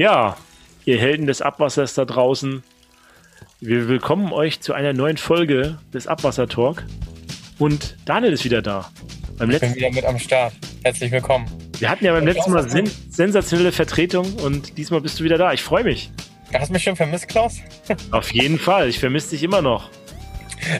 Ja, ihr Helden des Abwassers da draußen, wir willkommen euch zu einer neuen Folge des Abwasser-Talk. Und Daniel ist wieder da. Beim ich bin wieder mit am Start. Herzlich willkommen. Wir hatten ja beim letzten Mal sen sensationelle Vertretung und diesmal bist du wieder da. Ich freue mich. Hast du mich schon vermisst, Klaus? Auf jeden Fall. Ich vermisse dich immer noch.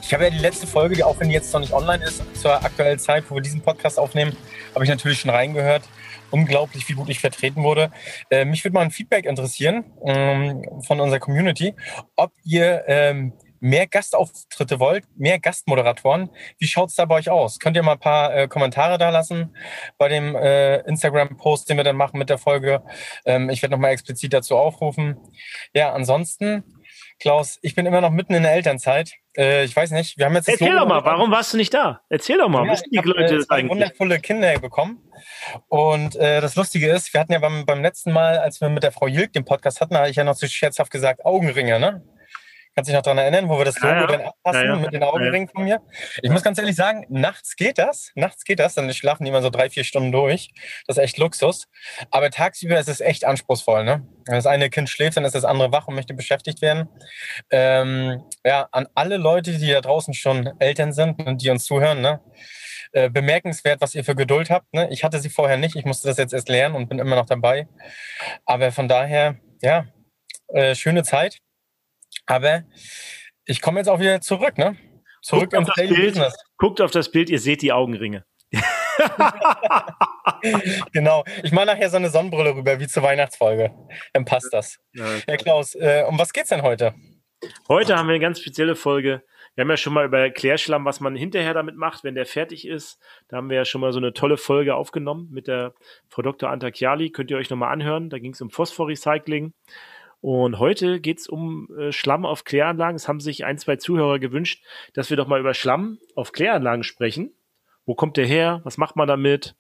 Ich habe ja die letzte Folge, auch wenn die jetzt noch nicht online ist, zur aktuellen Zeit, wo wir diesen Podcast aufnehmen, habe ich natürlich schon reingehört unglaublich, wie gut ich vertreten wurde. Äh, mich würde mal ein Feedback interessieren ähm, von unserer Community, ob ihr ähm, mehr Gastauftritte wollt, mehr Gastmoderatoren. Wie schaut's da bei euch aus? Könnt ihr mal ein paar äh, Kommentare da lassen bei dem äh, Instagram-Post, den wir dann machen mit der Folge? Ähm, ich werde nochmal explizit dazu aufrufen. Ja, ansonsten, Klaus, ich bin immer noch mitten in der Elternzeit. Äh, ich weiß nicht, wir haben jetzt... Erzähl doch mal, warum warst du nicht da? Erzähl doch mal, ja, wissen die Leute äh, das eigentlich? wundervolle Kinder bekommen. Und äh, das Lustige ist, wir hatten ja beim, beim letzten Mal, als wir mit der Frau Jilk den Podcast hatten, habe ich ja noch so scherzhaft gesagt, Augenringe, ne? Kannst du dich noch daran erinnern, wo wir das Logo ja, ja. dann abpassen ja, mit den Augenringen von mir? Ich muss ganz ehrlich sagen, nachts geht das. Nachts geht das. Dann schlafen die immer so drei, vier Stunden durch. Das ist echt Luxus. Aber tagsüber ist es echt anspruchsvoll. Ne? Wenn das eine Kind schläft, dann ist das andere wach und möchte beschäftigt werden. Ähm, ja, an alle Leute, die da draußen schon Eltern sind und die uns zuhören, ne? Äh, bemerkenswert, was ihr für Geduld habt. Ne? Ich hatte sie vorher nicht. Ich musste das jetzt erst lernen und bin immer noch dabei. Aber von daher, ja, äh, schöne Zeit. Aber ich komme jetzt auch wieder zurück, ne? Zurück ins Daily Bild, Business. Guckt auf das Bild, ihr seht die Augenringe. genau. Ich mache nachher so eine Sonnenbrille rüber, wie zur Weihnachtsfolge. Dann passt das. Ja, Herr Klaus, äh, um was geht's denn heute? Heute haben wir eine ganz spezielle Folge. Wir haben ja schon mal über Klärschlamm, was man hinterher damit macht, wenn der fertig ist. Da haben wir ja schon mal so eine tolle Folge aufgenommen mit der Frau Dr. Antakiali. Könnt ihr euch nochmal anhören. Da ging es um Phosphorrecycling. Und heute geht es um äh, Schlamm auf Kläranlagen. Es haben sich ein, zwei Zuhörer gewünscht, dass wir doch mal über Schlamm auf Kläranlagen sprechen. Wo kommt der her? Was macht man damit?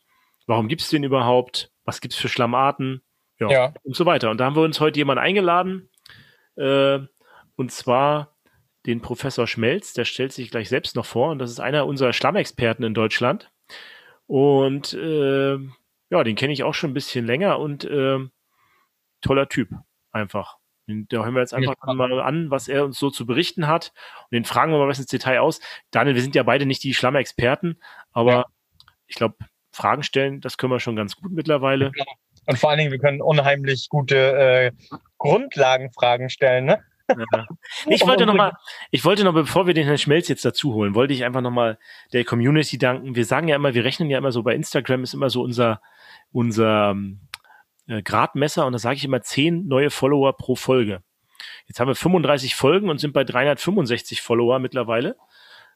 Warum gibt es den überhaupt? Was gibt es für Schlammarten? Ja, ja, Und so weiter. Und da haben wir uns heute jemanden eingeladen. Äh, und zwar den Professor Schmelz. Der stellt sich gleich selbst noch vor. Und das ist einer unserer Schlammexperten in Deutschland. Und äh, ja, den kenne ich auch schon ein bisschen länger und äh, toller Typ einfach. Da hören wir jetzt einfach ja. mal an, was er uns so zu berichten hat. Und den fragen wir mal was ins Detail aus. Daniel, wir sind ja beide nicht die Schlammer-Experten, aber ja. ich glaube, Fragen stellen, das können wir schon ganz gut mittlerweile. Und vor allen Dingen, wir können unheimlich gute äh, Grundlagenfragen stellen, ne? Ja. Ich wollte noch mal, ich wollte noch, bevor wir den Herrn Schmelz jetzt dazu holen, wollte ich einfach noch mal der Community danken. Wir sagen ja immer, wir rechnen ja immer so bei Instagram ist immer so unser unser ähm, äh, Gradmesser und da sage ich immer zehn neue Follower pro Folge. Jetzt haben wir 35 Folgen und sind bei 365 Follower mittlerweile.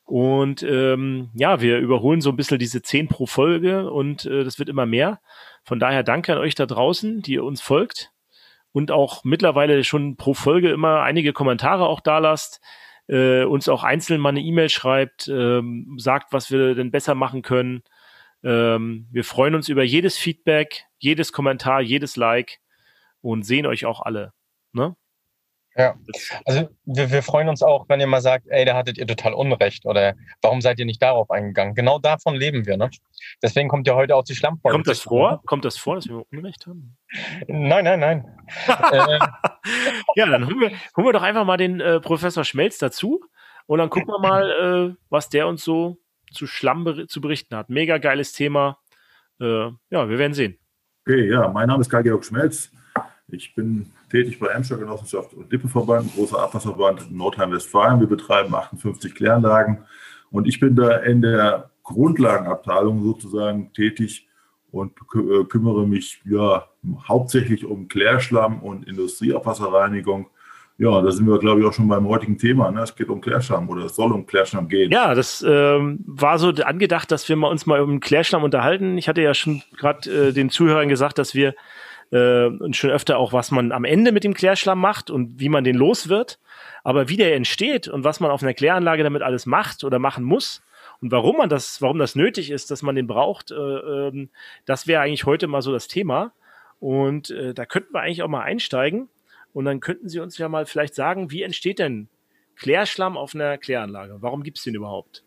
Und ähm, ja, wir überholen so ein bisschen diese 10 pro Folge und äh, das wird immer mehr. Von daher danke an euch da draußen, die ihr uns folgt und auch mittlerweile schon pro Folge immer einige Kommentare auch da lasst, äh, uns auch einzeln mal eine E-Mail schreibt, ähm, sagt, was wir denn besser machen können. Ähm, wir freuen uns über jedes Feedback, jedes Kommentar, jedes Like und sehen euch auch alle. Ne? Ja, also wir, wir, freuen uns auch, wenn ihr mal sagt, ey, da hattet ihr total Unrecht oder warum seid ihr nicht darauf eingegangen? Genau davon leben wir, ne? Deswegen kommt ja heute auch die Schlammfolge. Kommt das vor? Kommt das vor, dass wir Unrecht haben? Nein, nein, nein. äh, ja, dann holen wir, holen wir doch einfach mal den äh, Professor Schmelz dazu und dann gucken wir mal, äh, was der uns so zu Schlamm zu berichten hat. Mega geiles Thema. Äh, ja, wir werden sehen. Okay, ja, mein Name ist Karl-Georg Schmelz. Ich bin tätig bei Emscher Genossenschaft und Lippeverband, großer Abwasserverband in Nordrhein-Westfalen. Wir betreiben 58 Kläranlagen und ich bin da in der Grundlagenabteilung sozusagen tätig und äh, kümmere mich ja hauptsächlich um Klärschlamm und Industrieabwasserreinigung ja, da sind wir, glaube ich, auch schon beim heutigen Thema. Ne? Es geht um Klärschlamm oder es soll um Klärschlamm gehen. Ja, das ähm, war so angedacht, dass wir mal uns mal um Klärschlamm unterhalten. Ich hatte ja schon gerade äh, den Zuhörern gesagt, dass wir äh, schon öfter auch, was man am Ende mit dem Klärschlamm macht und wie man den los wird. Aber wie der entsteht und was man auf einer Kläranlage damit alles macht oder machen muss und warum man das, warum das nötig ist, dass man den braucht, äh, äh, das wäre eigentlich heute mal so das Thema. Und äh, da könnten wir eigentlich auch mal einsteigen. Und dann könnten Sie uns ja mal vielleicht sagen, wie entsteht denn Klärschlamm auf einer Kläranlage? Warum gibt es den überhaupt?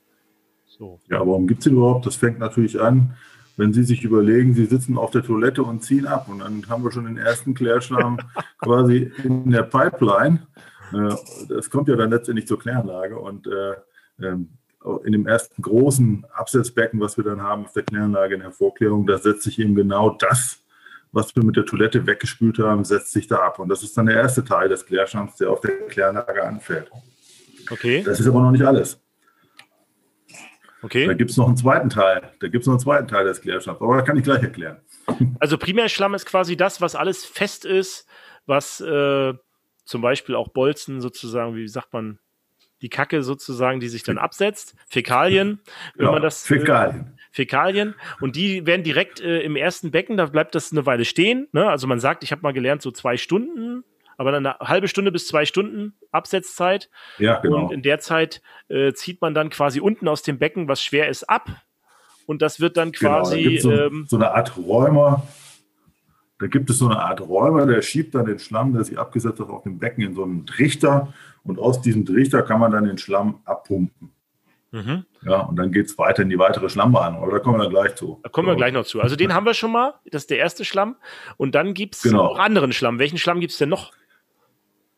So. Ja, warum gibt es den überhaupt? Das fängt natürlich an wenn Sie sich überlegen, Sie sitzen auf der Toilette und ziehen ab und dann haben wir schon den ersten Klärschlamm quasi in der Pipeline. Äh, das kommt ja dann letztendlich zur Kläranlage und äh, ähm, in dem ersten großen Absetzbecken, was wir dann haben auf der Kläranlage in der Vorklärung, da setzt sich eben genau das, was wir mit der Toilette weggespült haben, setzt sich da ab. Und das ist dann der erste Teil des Klärschlamms, der auf der Kläranlage anfällt. Okay. Das ist aber noch nicht alles. Okay. Da gibt es noch einen zweiten Teil. Da gibt es noch einen zweiten Teil des Klärschlamms. Aber das kann ich gleich erklären. Also Primärschlamm ist quasi das, was alles fest ist, was äh, zum Beispiel auch Bolzen sozusagen, wie sagt man, die Kacke sozusagen, die sich dann absetzt, Fäkalien, wenn Ja, man das Fäkalien. Äh, Fäkalien und die werden direkt äh, im ersten Becken, da bleibt das eine Weile stehen. Ne? Also man sagt, ich habe mal gelernt, so zwei Stunden, aber dann eine halbe Stunde bis zwei Stunden Absetzzeit. Ja, genau. Und in der Zeit äh, zieht man dann quasi unten aus dem Becken, was schwer ist, ab. Und das wird dann Genau, da quasi. so, ähm, so eine Art Räumer. Da gibt es so eine Art Räumer, der schiebt dann den Schlamm, der sich abgesetzt hat, auf dem Becken in so einen Trichter. Und aus diesem Trichter kann man dann den Schlamm abpumpen. mhm. Ja, und dann geht es weiter in die weitere Schlammbahn. Aber da kommen wir dann gleich zu. Da kommen wir gleich noch zu. Also den haben wir schon mal. Das ist der erste Schlamm. Und dann gibt es Genau. auch anderen Schlamm. Welchen Schlamm gibt es denn noch?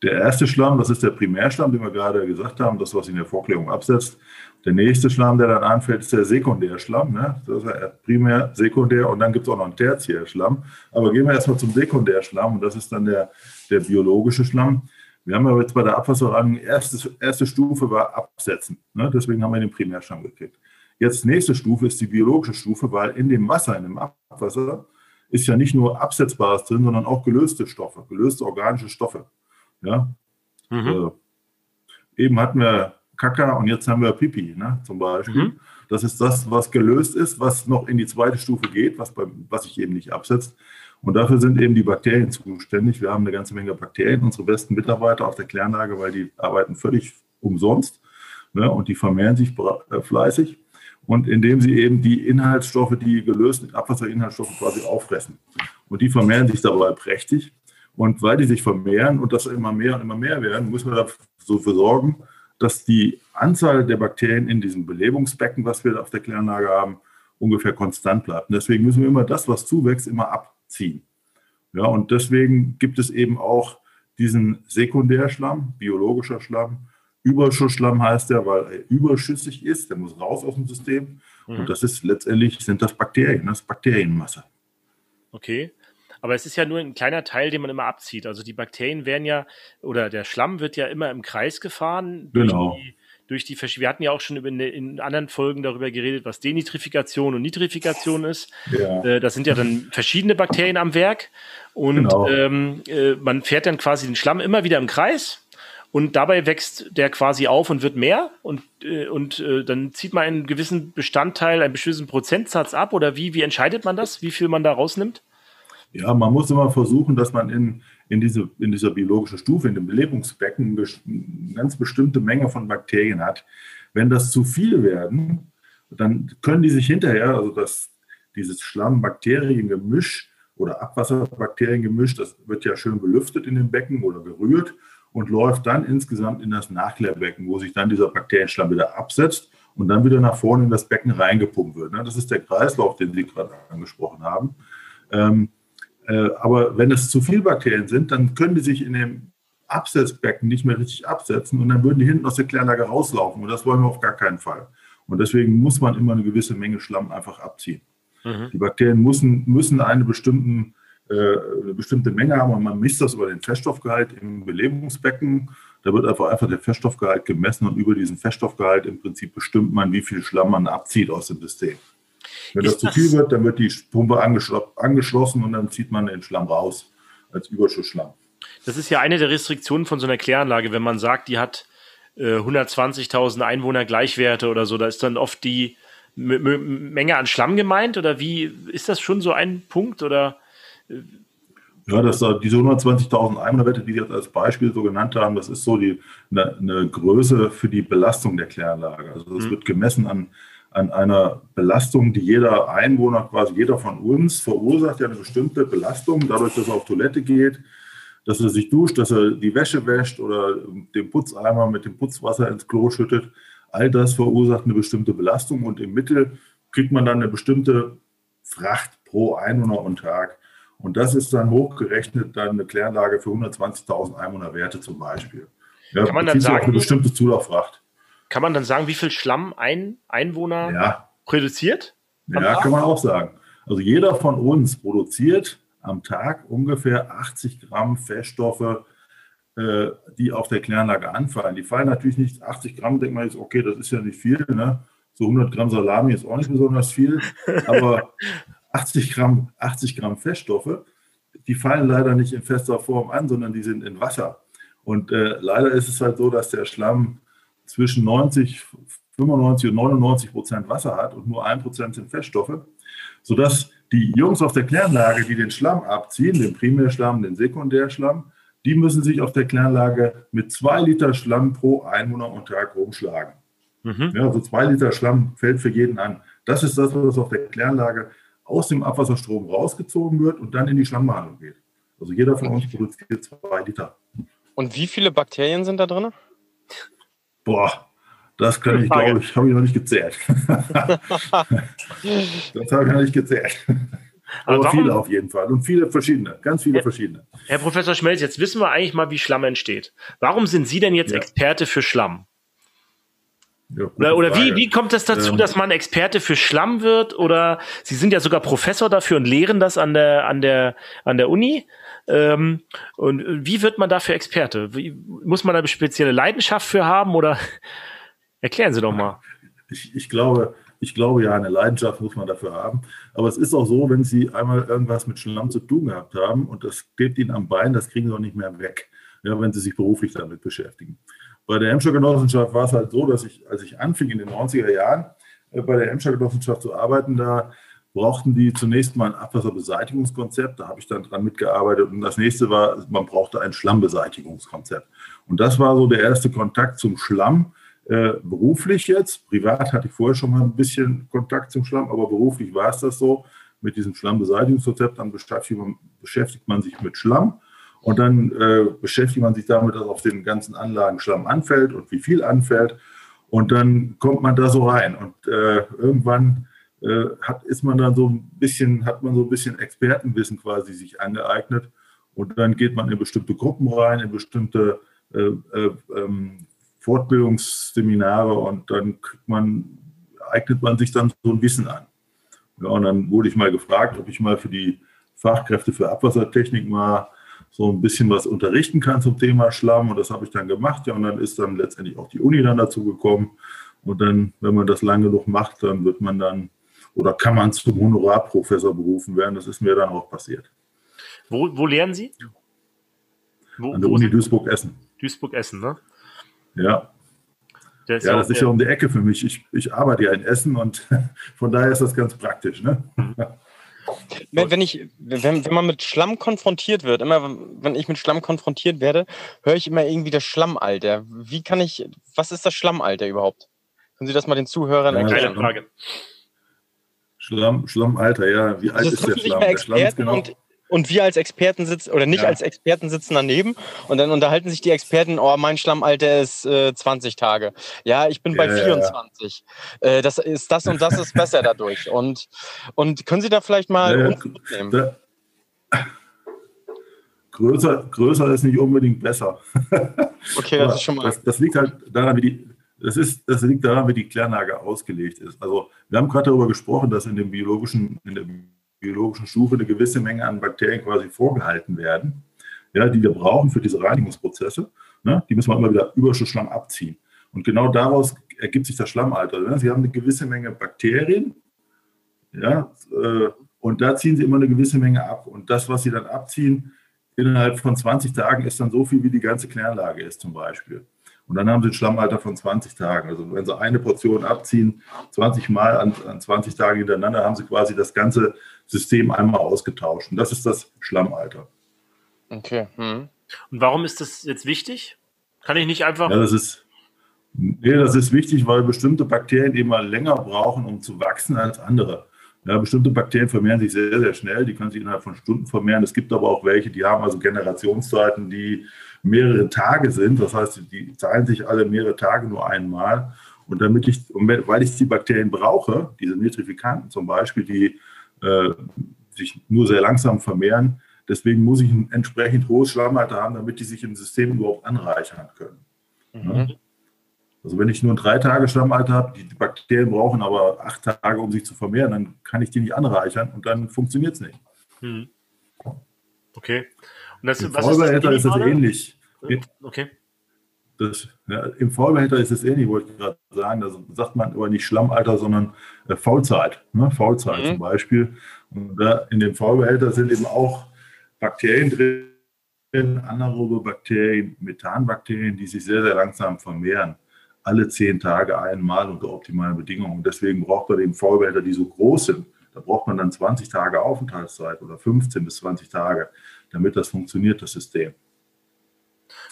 Der erste Schlamm, das ist der Primärschlamm, den wir gerade gesagt haben, das, was in der Vorklärung absetzt. Der nächste Schlamm, der dann anfällt, ist der Sekundärschlamm. Ne? Das ist ja Primär, Sekundär und dann gibt es auch noch einen Tertiärschlamm. Aber gehen wir erstmal zum Sekundärschlamm und das ist dann der, der biologische Schlamm. Wir haben aber jetzt bei der Abwasserordnung, erste, erste Stufe war Absetzen. Ne? Deswegen haben wir den Primärschlamm gekriegt. Jetzt nächste Stufe ist die biologische Stufe, weil in dem Wasser, in dem Abwasser, ist ja nicht nur Absetzbares drin, sondern auch gelöste Stoffe, gelöste organische Stoffe. Ja, Mhm. äh, eben hatten wir Kaka und jetzt haben wir Pipi, ne, zum Beispiel. Mhm. Das ist das, was gelöst ist, was noch in die zweite Stufe geht, was, beim, was sich eben nicht absetzt. Und dafür sind eben die Bakterien zuständig. Wir haben eine ganze Menge Bakterien, unsere besten Mitarbeiter auf der Kläranlage, weil die arbeiten völlig umsonst ne, und die vermehren sich äh, fleißig. Und indem sie eben die Inhaltsstoffe, die gelösten Abwasserinhaltsstoffe quasi auffressen. Und die vermehren sich dabei prächtig. Und weil die sich vermehren und das immer mehr und immer mehr werden, müssen wir dafür sorgen, dass die Anzahl der Bakterien in diesem Belebungsbecken, was wir auf der Kläranlage haben, ungefähr konstant bleibt. Und deswegen müssen wir immer das, was zuwächst, immer abziehen. Ja, und deswegen gibt es eben auch diesen Sekundärschlamm, biologischer Schlamm. Überschussschlamm heißt der, weil er überschüssig ist, der muss raus aus dem System. Mhm. Und das ist letztendlich, sind das Bakterien, das ist Bakterienmasse. Okay. Aber es ist ja nur ein kleiner Teil, den man immer abzieht. Also die Bakterien werden ja, oder der Schlamm wird ja immer im Kreis gefahren. Genau. Durch die, durch die, Versch- wir hatten ja auch schon in, in anderen Folgen darüber geredet, was Denitrifikation und Nitrifikation ist. Ja. Äh, das sind ja dann verschiedene Bakterien am Werk. Und Genau. ähm, äh, man fährt dann quasi den Schlamm immer wieder im Kreis. Und dabei wächst der quasi auf und wird mehr. Und, äh, und äh, dann zieht man einen gewissen Bestandteil, einen bestimmten Prozentsatz ab. Oder wie, wie entscheidet man das, wie viel man da rausnimmt? Ja, man muss immer versuchen, dass man in, in, diese, in dieser biologischen Stufe, in dem Belebungsbecken, eine ganz bestimmte Menge von Bakterien hat. Wenn das zu viel werden, dann können die sich hinterher, also das, dieses Schlamm-Bakterien-Gemisch oder Abwasserbakterien-Gemisch, das wird ja schön belüftet in dem Becken oder gerührt und läuft dann insgesamt in das Nachklärbecken, wo sich dann dieser Bakterienschlamm wieder absetzt und dann wieder nach vorne in das Becken reingepumpt wird. ne? Das ist der Kreislauf, den Sie gerade angesprochen haben. Äh, aber wenn es zu viel Bakterien sind, dann können die sich in dem Absetzbecken nicht mehr richtig absetzen und dann würden die hinten aus der Kläranlage rauslaufen und das wollen wir auf gar keinen Fall. Und deswegen muss man immer eine gewisse Menge Schlamm einfach abziehen. Mhm. Die Bakterien müssen, müssen eine, bestimmten, äh, eine bestimmte Menge haben und man misst das über den Feststoffgehalt im Belebungsbecken. Da wird einfach, einfach der Feststoffgehalt gemessen und über diesen Feststoffgehalt im Prinzip bestimmt man, wie viel Schlamm man abzieht aus dem System. Wenn das zu viel wird, dann wird die Pumpe angeschlo angeschlossen und dann zieht man den Schlamm raus als Überschussschlamm. Das ist ja eine der Restriktionen von so einer Kläranlage, wenn man sagt, die hat äh, 120.000 Einwohner Gleichwerte oder so, da ist dann oft die M M Menge an Schlamm gemeint oder wie ist das schon so ein Punkt oder Ja, das, äh, diese 120.000 Einwohnerwerte, die Sie jetzt als Beispiel so genannt haben, das ist so die, eine, eine Größe für die Belastung der Kläranlage. Also das Mhm. wird gemessen an, an einer Belastung, die jeder Einwohner, quasi jeder von uns verursacht, ja eine bestimmte Belastung, dadurch, dass er auf Toilette geht, dass er sich duscht, dass er die Wäsche wäscht oder den Putzeimer mit dem Putzwasser ins Klo schüttet. All das verursacht eine bestimmte Belastung und im Mittel kriegt man dann eine bestimmte Fracht pro Einwohner und Tag. Und das ist dann hochgerechnet dann eine Kläranlage für 120.000 Einwohnerwerte zum Beispiel. Ja, kann man dann sagen, eine bestimmte Zulauffracht. Kann man dann sagen, wie viel Schlamm ein Einwohner ja. produziert? Ja, kann man auch sagen. Also jeder von uns produziert am Tag ungefähr 80 Gramm Feststoffe, äh, die auf der Kläranlage anfallen. Die fallen natürlich nicht 80 Gramm, denkt man jetzt, okay, das ist ja nicht viel. Ne? So 100 Gramm Salami ist auch nicht besonders viel, aber 80 Gramm, 80 Gramm Feststoffe, die fallen leider nicht in fester Form an, sondern die sind in Wasser. Und äh, leider ist es halt so, dass der Schlamm zwischen 90, 95 und 99 Prozent Wasser hat und nur ein Prozent sind Feststoffe, sodass die Jungs auf der Kläranlage, die den Schlamm abziehen, den Primärschlamm, den Sekundärschlamm, die müssen sich auf der Kläranlage mit zwei Liter Schlamm pro Einwohner und Tag rumschlagen. Mhm. Ja, also zwei Liter Schlamm fällt für jeden an. Das ist das, was auf der Kläranlage aus dem Abwasserstrom rausgezogen wird und dann in die Schlammbehandlung geht. Also jeder von uns produziert zwei Liter. Und wie viele Bakterien sind da drin? Boah, das kann ich, glaube ich, habe ich noch nicht gezählt. das habe ich noch nicht gezählt. Aber, Aber viele auf jeden Fall und viele verschiedene, ganz viele Herr, verschiedene. Herr Professor Schmelz, jetzt wissen wir eigentlich mal, wie Schlamm entsteht. Warum sind Sie denn jetzt ja. Experte für Schlamm? Ja, oder, oder wie, wie kommt es dazu, ähm, dass man Experte für Schlamm wird? Oder Sie sind ja sogar Professor dafür und lehren das an der, an der, an der Uni. Ähm, und wie wird man dafür Experte? Wie, muss man da eine spezielle Leidenschaft für haben? Oder erklären Sie doch mal. Ich, ich glaube, ich glaube ja, eine Leidenschaft muss man dafür haben. Aber es ist auch so, wenn Sie einmal irgendwas mit Schlamm zu tun gehabt haben und das klebt Ihnen am Bein, das kriegen Sie auch nicht mehr weg, ja, wenn Sie sich beruflich damit beschäftigen. Bei der Emscher Genossenschaft war es halt so, dass ich, als ich anfing in den 90er Jahren äh, bei der Emscher Genossenschaft zu arbeiten, da brauchten die zunächst mal ein Abwasserbeseitigungskonzept. Da habe ich dann dran mitgearbeitet. Und das nächste war, man brauchte ein Schlammbeseitigungskonzept. Und das war so der erste Kontakt zum Schlamm. Äh, beruflich jetzt, privat hatte ich vorher schon mal ein bisschen Kontakt zum Schlamm, aber beruflich war es das so. Mit diesem Schlammbeseitigungskonzept, dann beschäftigt man, beschäftigt man sich mit Schlamm und dann äh, beschäftigt man sich damit, dass auf den ganzen Anlagen Schlamm anfällt und wie viel anfällt. Und dann kommt man da so rein. Und äh, irgendwann äh, hat, ist man dann so ein bisschen, hat man so ein bisschen Expertenwissen quasi sich angeeignet. Und dann geht man in bestimmte Gruppen rein, in bestimmte äh, äh, ähm, Fortbildungsseminare und dann man, eignet man sich dann so ein Wissen an. Ja, und dann wurde ich mal gefragt, ob ich mal für die Fachkräfte für Abwassertechnik mal so ein bisschen was unterrichten kann zum Thema Schlamm. Und das habe ich dann gemacht. Ja, und dann ist dann letztendlich auch die Uni dann dazu gekommen. Und dann, wenn man das lange genug macht, dann wird man dann oder kann man zum Honorarprofessor berufen werden. Das ist mir dann auch passiert. Wo, wo lernen Sie? Wo, An der Uni Duisburg-Essen. Duisburg-Essen, ne? Ja. Das ja, das ist ja um die Ecke für mich. Ich, ich arbeite ja in Essen und von daher ist das ganz praktisch. Ne? Mhm. Wenn, ich, wenn, wenn man mit Schlamm konfrontiert wird, immer wenn ich mit Schlamm konfrontiert werde, höre ich immer irgendwie das Schlammalter. Wie kann ich, was ist das Schlammalter überhaupt? Können Sie das mal den Zuhörern erklären? Keine Frage. Schlamm, Schlammalter, ja. Wie alt also ist der Schlamm? Der Schlamm ist genau, und wir als Experten sitzen oder nicht ja. als Experten sitzen daneben und dann unterhalten sich die Experten, oh, mein Schlammalter ist äh, 20 Tage. Ja, ich bin bei ja, 24. Ja. Äh, das ist das und das ist besser dadurch. Und, und können Sie da vielleicht mal mitnehmen? Da, größer, größer ist nicht unbedingt besser. okay, das ist schon mal. Das, das liegt halt daran, wie die, das, ist, das liegt daran, wie die Kläranlage ausgelegt ist. Also wir haben gerade darüber gesprochen, dass in dem biologischen, in der biologischen Stufe eine gewisse Menge an Bakterien quasi vorgehalten werden, ja, die wir brauchen für diese Reinigungsprozesse. Ne? Die müssen wir immer wieder Überschussschlamm abziehen. Und genau daraus ergibt sich das Schlammalter. Ne? Sie haben eine gewisse Menge Bakterien, ja, äh, und da ziehen sie immer eine gewisse Menge ab. Und das, was sie dann abziehen, innerhalb von 20 Tagen ist dann so viel, wie die ganze Kläranlage ist zum Beispiel. Und dann haben sie ein Schlammalter von 20 Tagen. Also wenn sie eine Portion abziehen, 20 Mal an, an 20 Tagen hintereinander, haben sie quasi das ganze System einmal ausgetauscht. Und das ist das Schlammalter. Okay. Hm. Und warum ist das jetzt wichtig? Kann ich nicht einfach. Ja, das ist, nee, das ist wichtig, weil bestimmte Bakterien eben mal länger brauchen, um zu wachsen als andere. Ja, bestimmte Bakterien vermehren sich sehr, sehr schnell, die können sich innerhalb von Stunden vermehren. Es gibt aber auch welche, die haben also Generationszeiten, die mehrere Tage sind. Das heißt, die zahlen sich alle mehrere Tage nur einmal. Und damit ich, weil ich die Bakterien brauche, diese Nitrifikanten zum Beispiel, die äh, sich nur sehr langsam vermehren. Deswegen muss ich ein entsprechend hohes Schlammalter haben, damit die sich im System überhaupt anreichern können. Mhm. Also wenn ich nur ein drei Tage Schlammalter habe, die Bakterien brauchen aber acht Tage, um sich zu vermehren, dann kann ich die nicht anreichern und dann funktioniert es nicht. Mhm. Okay. Und das, Im Vollbehälter ist, ist das ähnlich. Okay. Das, ja, Im Vollbehälter ist es ähnlich, wollte ich gerade sagen. Da sagt man aber nicht Schlammalter, sondern äh, Faulzeit. Ne? Faulzeit mhm. zum Beispiel. Und da in dem Vollbehälter sind eben auch Bakterien drin, anaerobe Bakterien, Methanbakterien, die sich sehr, sehr langsam vermehren. Alle zehn Tage einmal unter optimalen Bedingungen. Und deswegen braucht man eben Vollbehälter, die so groß sind. Da braucht man dann 20 Tage Aufenthaltszeit oder 15 bis 20 Tage, damit das funktioniert, das System.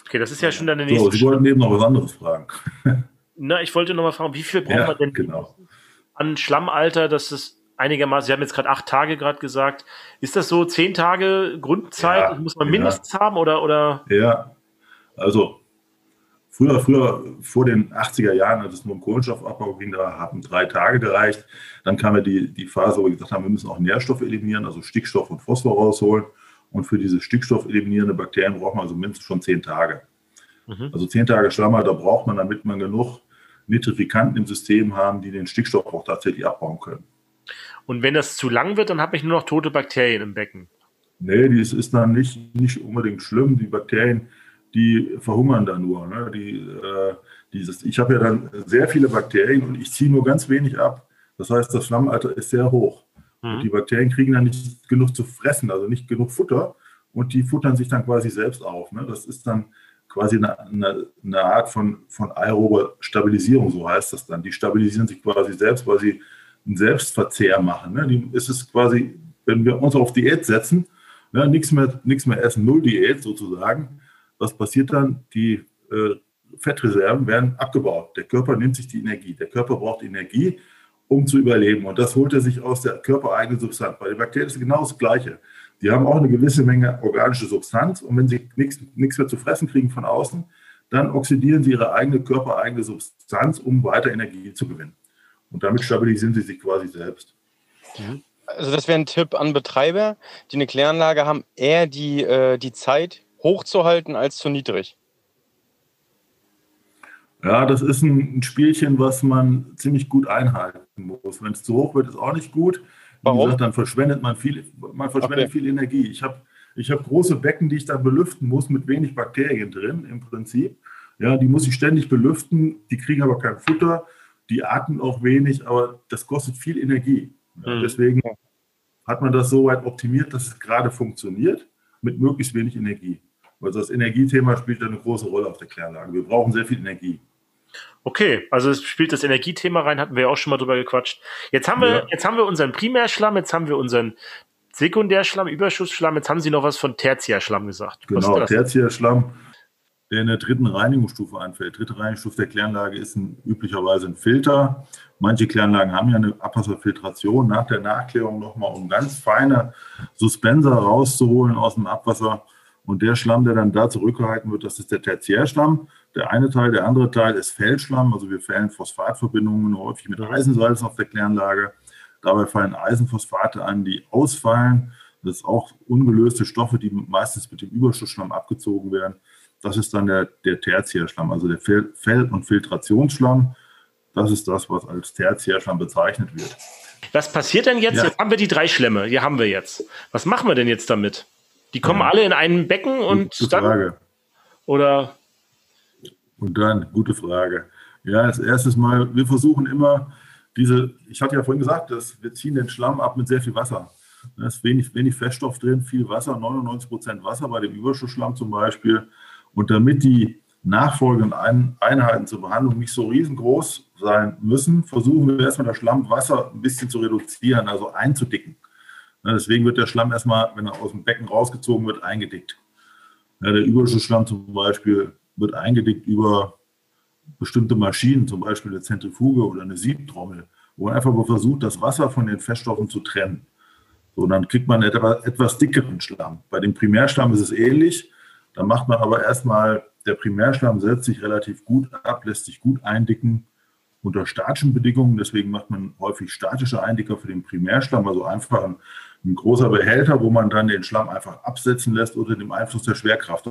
Okay, das ist ja schon deine nächste. So, Sie wollten eben noch was anderes fragen. Na, ich wollte noch mal fragen, wie viel braucht ja, man denn genau. an Schlammalter, dass es einigermaßen, Sie haben jetzt gerade acht Tage gerade gesagt, ist das so zehn Tage Grundzeit? Ja, muss man mindestens ja. haben oder, oder? Ja, also früher, früher, vor den 80er Jahren, als es nur um Kohlenstoffabbau ging, da haben drei Tage gereicht. Dann kam ja die, die Phase, wo wir gesagt haben, wir müssen auch Nährstoffe eliminieren, also Stickstoff und Phosphor rausholen. Und für diese stickstoffeliminierende Bakterien braucht man also mindestens schon zehn Tage. Mhm. Also zehn Tage Schlammer, da braucht man, damit man genug Nitrifikanten im System haben, die den Stickstoff auch tatsächlich abbauen können. Und wenn das zu lang wird, dann habe ich nur noch tote Bakterien im Becken. Nee, das ist dann nicht, nicht unbedingt schlimm. Die Bakterien, die verhungern da nur. Ne? Die, äh, dieses, ich habe ja dann sehr viele Bakterien und ich ziehe nur ganz wenig ab. Das heißt, das Schlammalter ist sehr hoch. Mhm. Die Bakterien kriegen dann nicht genug zu fressen, also nicht genug Futter. Und die futtern sich dann quasi selbst auf. Ne? Das ist dann quasi eine, eine, eine, Art von, von aerober Stabilisierung, so heißt das dann. Die stabilisieren sich quasi selbst, weil sie einen Selbstverzehr machen. Ne? Die, ist es quasi, wenn wir uns auf Diät setzen, ne, nichts mehr, mehr essen, null Diät sozusagen, was passiert dann? Die äh, Fettreserven werden abgebaut. Der Körper nimmt sich die Energie. Der Körper braucht Energie um zu überleben. Und das holt er sich aus der körpereigenen Substanz. Bei den Bakterien ist es genau das Gleiche. Die haben auch eine gewisse Menge organische Substanz und wenn sie nichts mehr zu fressen kriegen von außen, dann oxidieren sie ihre eigene körpereigene Substanz, um weiter Energie zu gewinnen. Und damit stabilisieren sie sich quasi selbst. Also das wäre ein Tipp an Betreiber, die eine Kläranlage haben, eher die, äh, die Zeit hochzuhalten als zu niedrig. Ja, das ist ein, Spielchen, was man ziemlich gut einhalten muss. Wenn es zu hoch wird, ist auch nicht gut. Wie gesagt, dann verschwendet man viel, man verschwendet okay. viel Energie. Ich habe ich hab große Becken, die ich dann belüften muss, mit wenig Bakterien drin im Prinzip. Ja, die muss ich ständig belüften, die kriegen aber kein Futter, die atmen auch wenig, aber das kostet viel Energie. Ja, mhm. Deswegen hat man das so weit optimiert, dass es gerade funktioniert, mit möglichst wenig Energie. Also das Energiethema spielt eine große Rolle auf der Kläranlage. Wir brauchen sehr viel Energie. Okay, also es spielt das Energiethema rein, hatten wir ja auch schon mal drüber gequatscht. Jetzt haben wir, ja. jetzt haben wir unseren Primärschlamm, jetzt haben wir unseren Sekundärschlamm, Überschussschlamm, jetzt haben Sie noch was von Tertiärschlamm gesagt. Genau, Tertiärschlamm, der in der dritten Reinigungsstufe einfällt. Dritte Reinigungsstufe der Kläranlage ist ein, üblicherweise ein Filter. Manche Kläranlagen haben ja eine Abwasserfiltration nach der Nachklärung nochmal, um ganz feine Suspenser rauszuholen aus dem Abwasser. Und der Schlamm, der dann da zurückgehalten wird, das ist der Tertiärschlamm. Der eine Teil, der andere Teil ist Feldschlamm. Also wir fällen Phosphatverbindungen häufig mit Eisensalzen auf der Kläranlage. Dabei fallen Eisenphosphate an, die ausfallen. Das sind auch ungelöste Stoffe, die meistens mit dem Überschussschlamm abgezogen werden. Das ist dann der, der Tertiärschlamm, also der Fell- und Filtrationsschlamm. Das ist das, was als Tertiärschlamm bezeichnet wird. Was passiert denn jetzt? Ja. Jetzt haben wir die drei Schlämme. Hier haben wir jetzt. Was machen wir denn jetzt damit? Die kommen ja. alle in ein Becken und gute dann. Frage. Oder? Und dann, gute Frage. Ja, als erstes mal, wir versuchen immer diese, ich hatte ja vorhin gesagt, dass wir ziehen den Schlamm ab mit sehr viel Wasser. Da ist wenig, wenig Feststoff drin, viel Wasser, 99 Prozent Wasser bei dem Überschussschlamm zum Beispiel. Und damit die nachfolgenden Einheiten zur Behandlung nicht so riesengroß sein müssen, versuchen wir erstmal das Schlammwasser ein bisschen zu reduzieren, also einzudicken. Deswegen wird der Schlamm erstmal, wenn er aus dem Becken rausgezogen wird, eingedickt. der Überschussschlamm zum Beispiel wird eingedickt über bestimmte Maschinen, zum Beispiel eine Zentrifuge oder eine Siebtrommel, wo man einfach versucht, das Wasser von den Feststoffen zu trennen. So, dann kriegt man etwas, etwas dickeren Schlamm. Bei dem Primärschlamm ist es ähnlich. Da macht man aber erstmal, der Primärschlamm setzt sich relativ gut ab, lässt sich gut eindicken unter statischen Bedingungen. Deswegen macht man häufig statische Eindicker für den Primärschlamm, also einfach ein, ein großer Behälter, wo man dann den Schlamm einfach absetzen lässt unter dem Einfluss der Schwerkraft.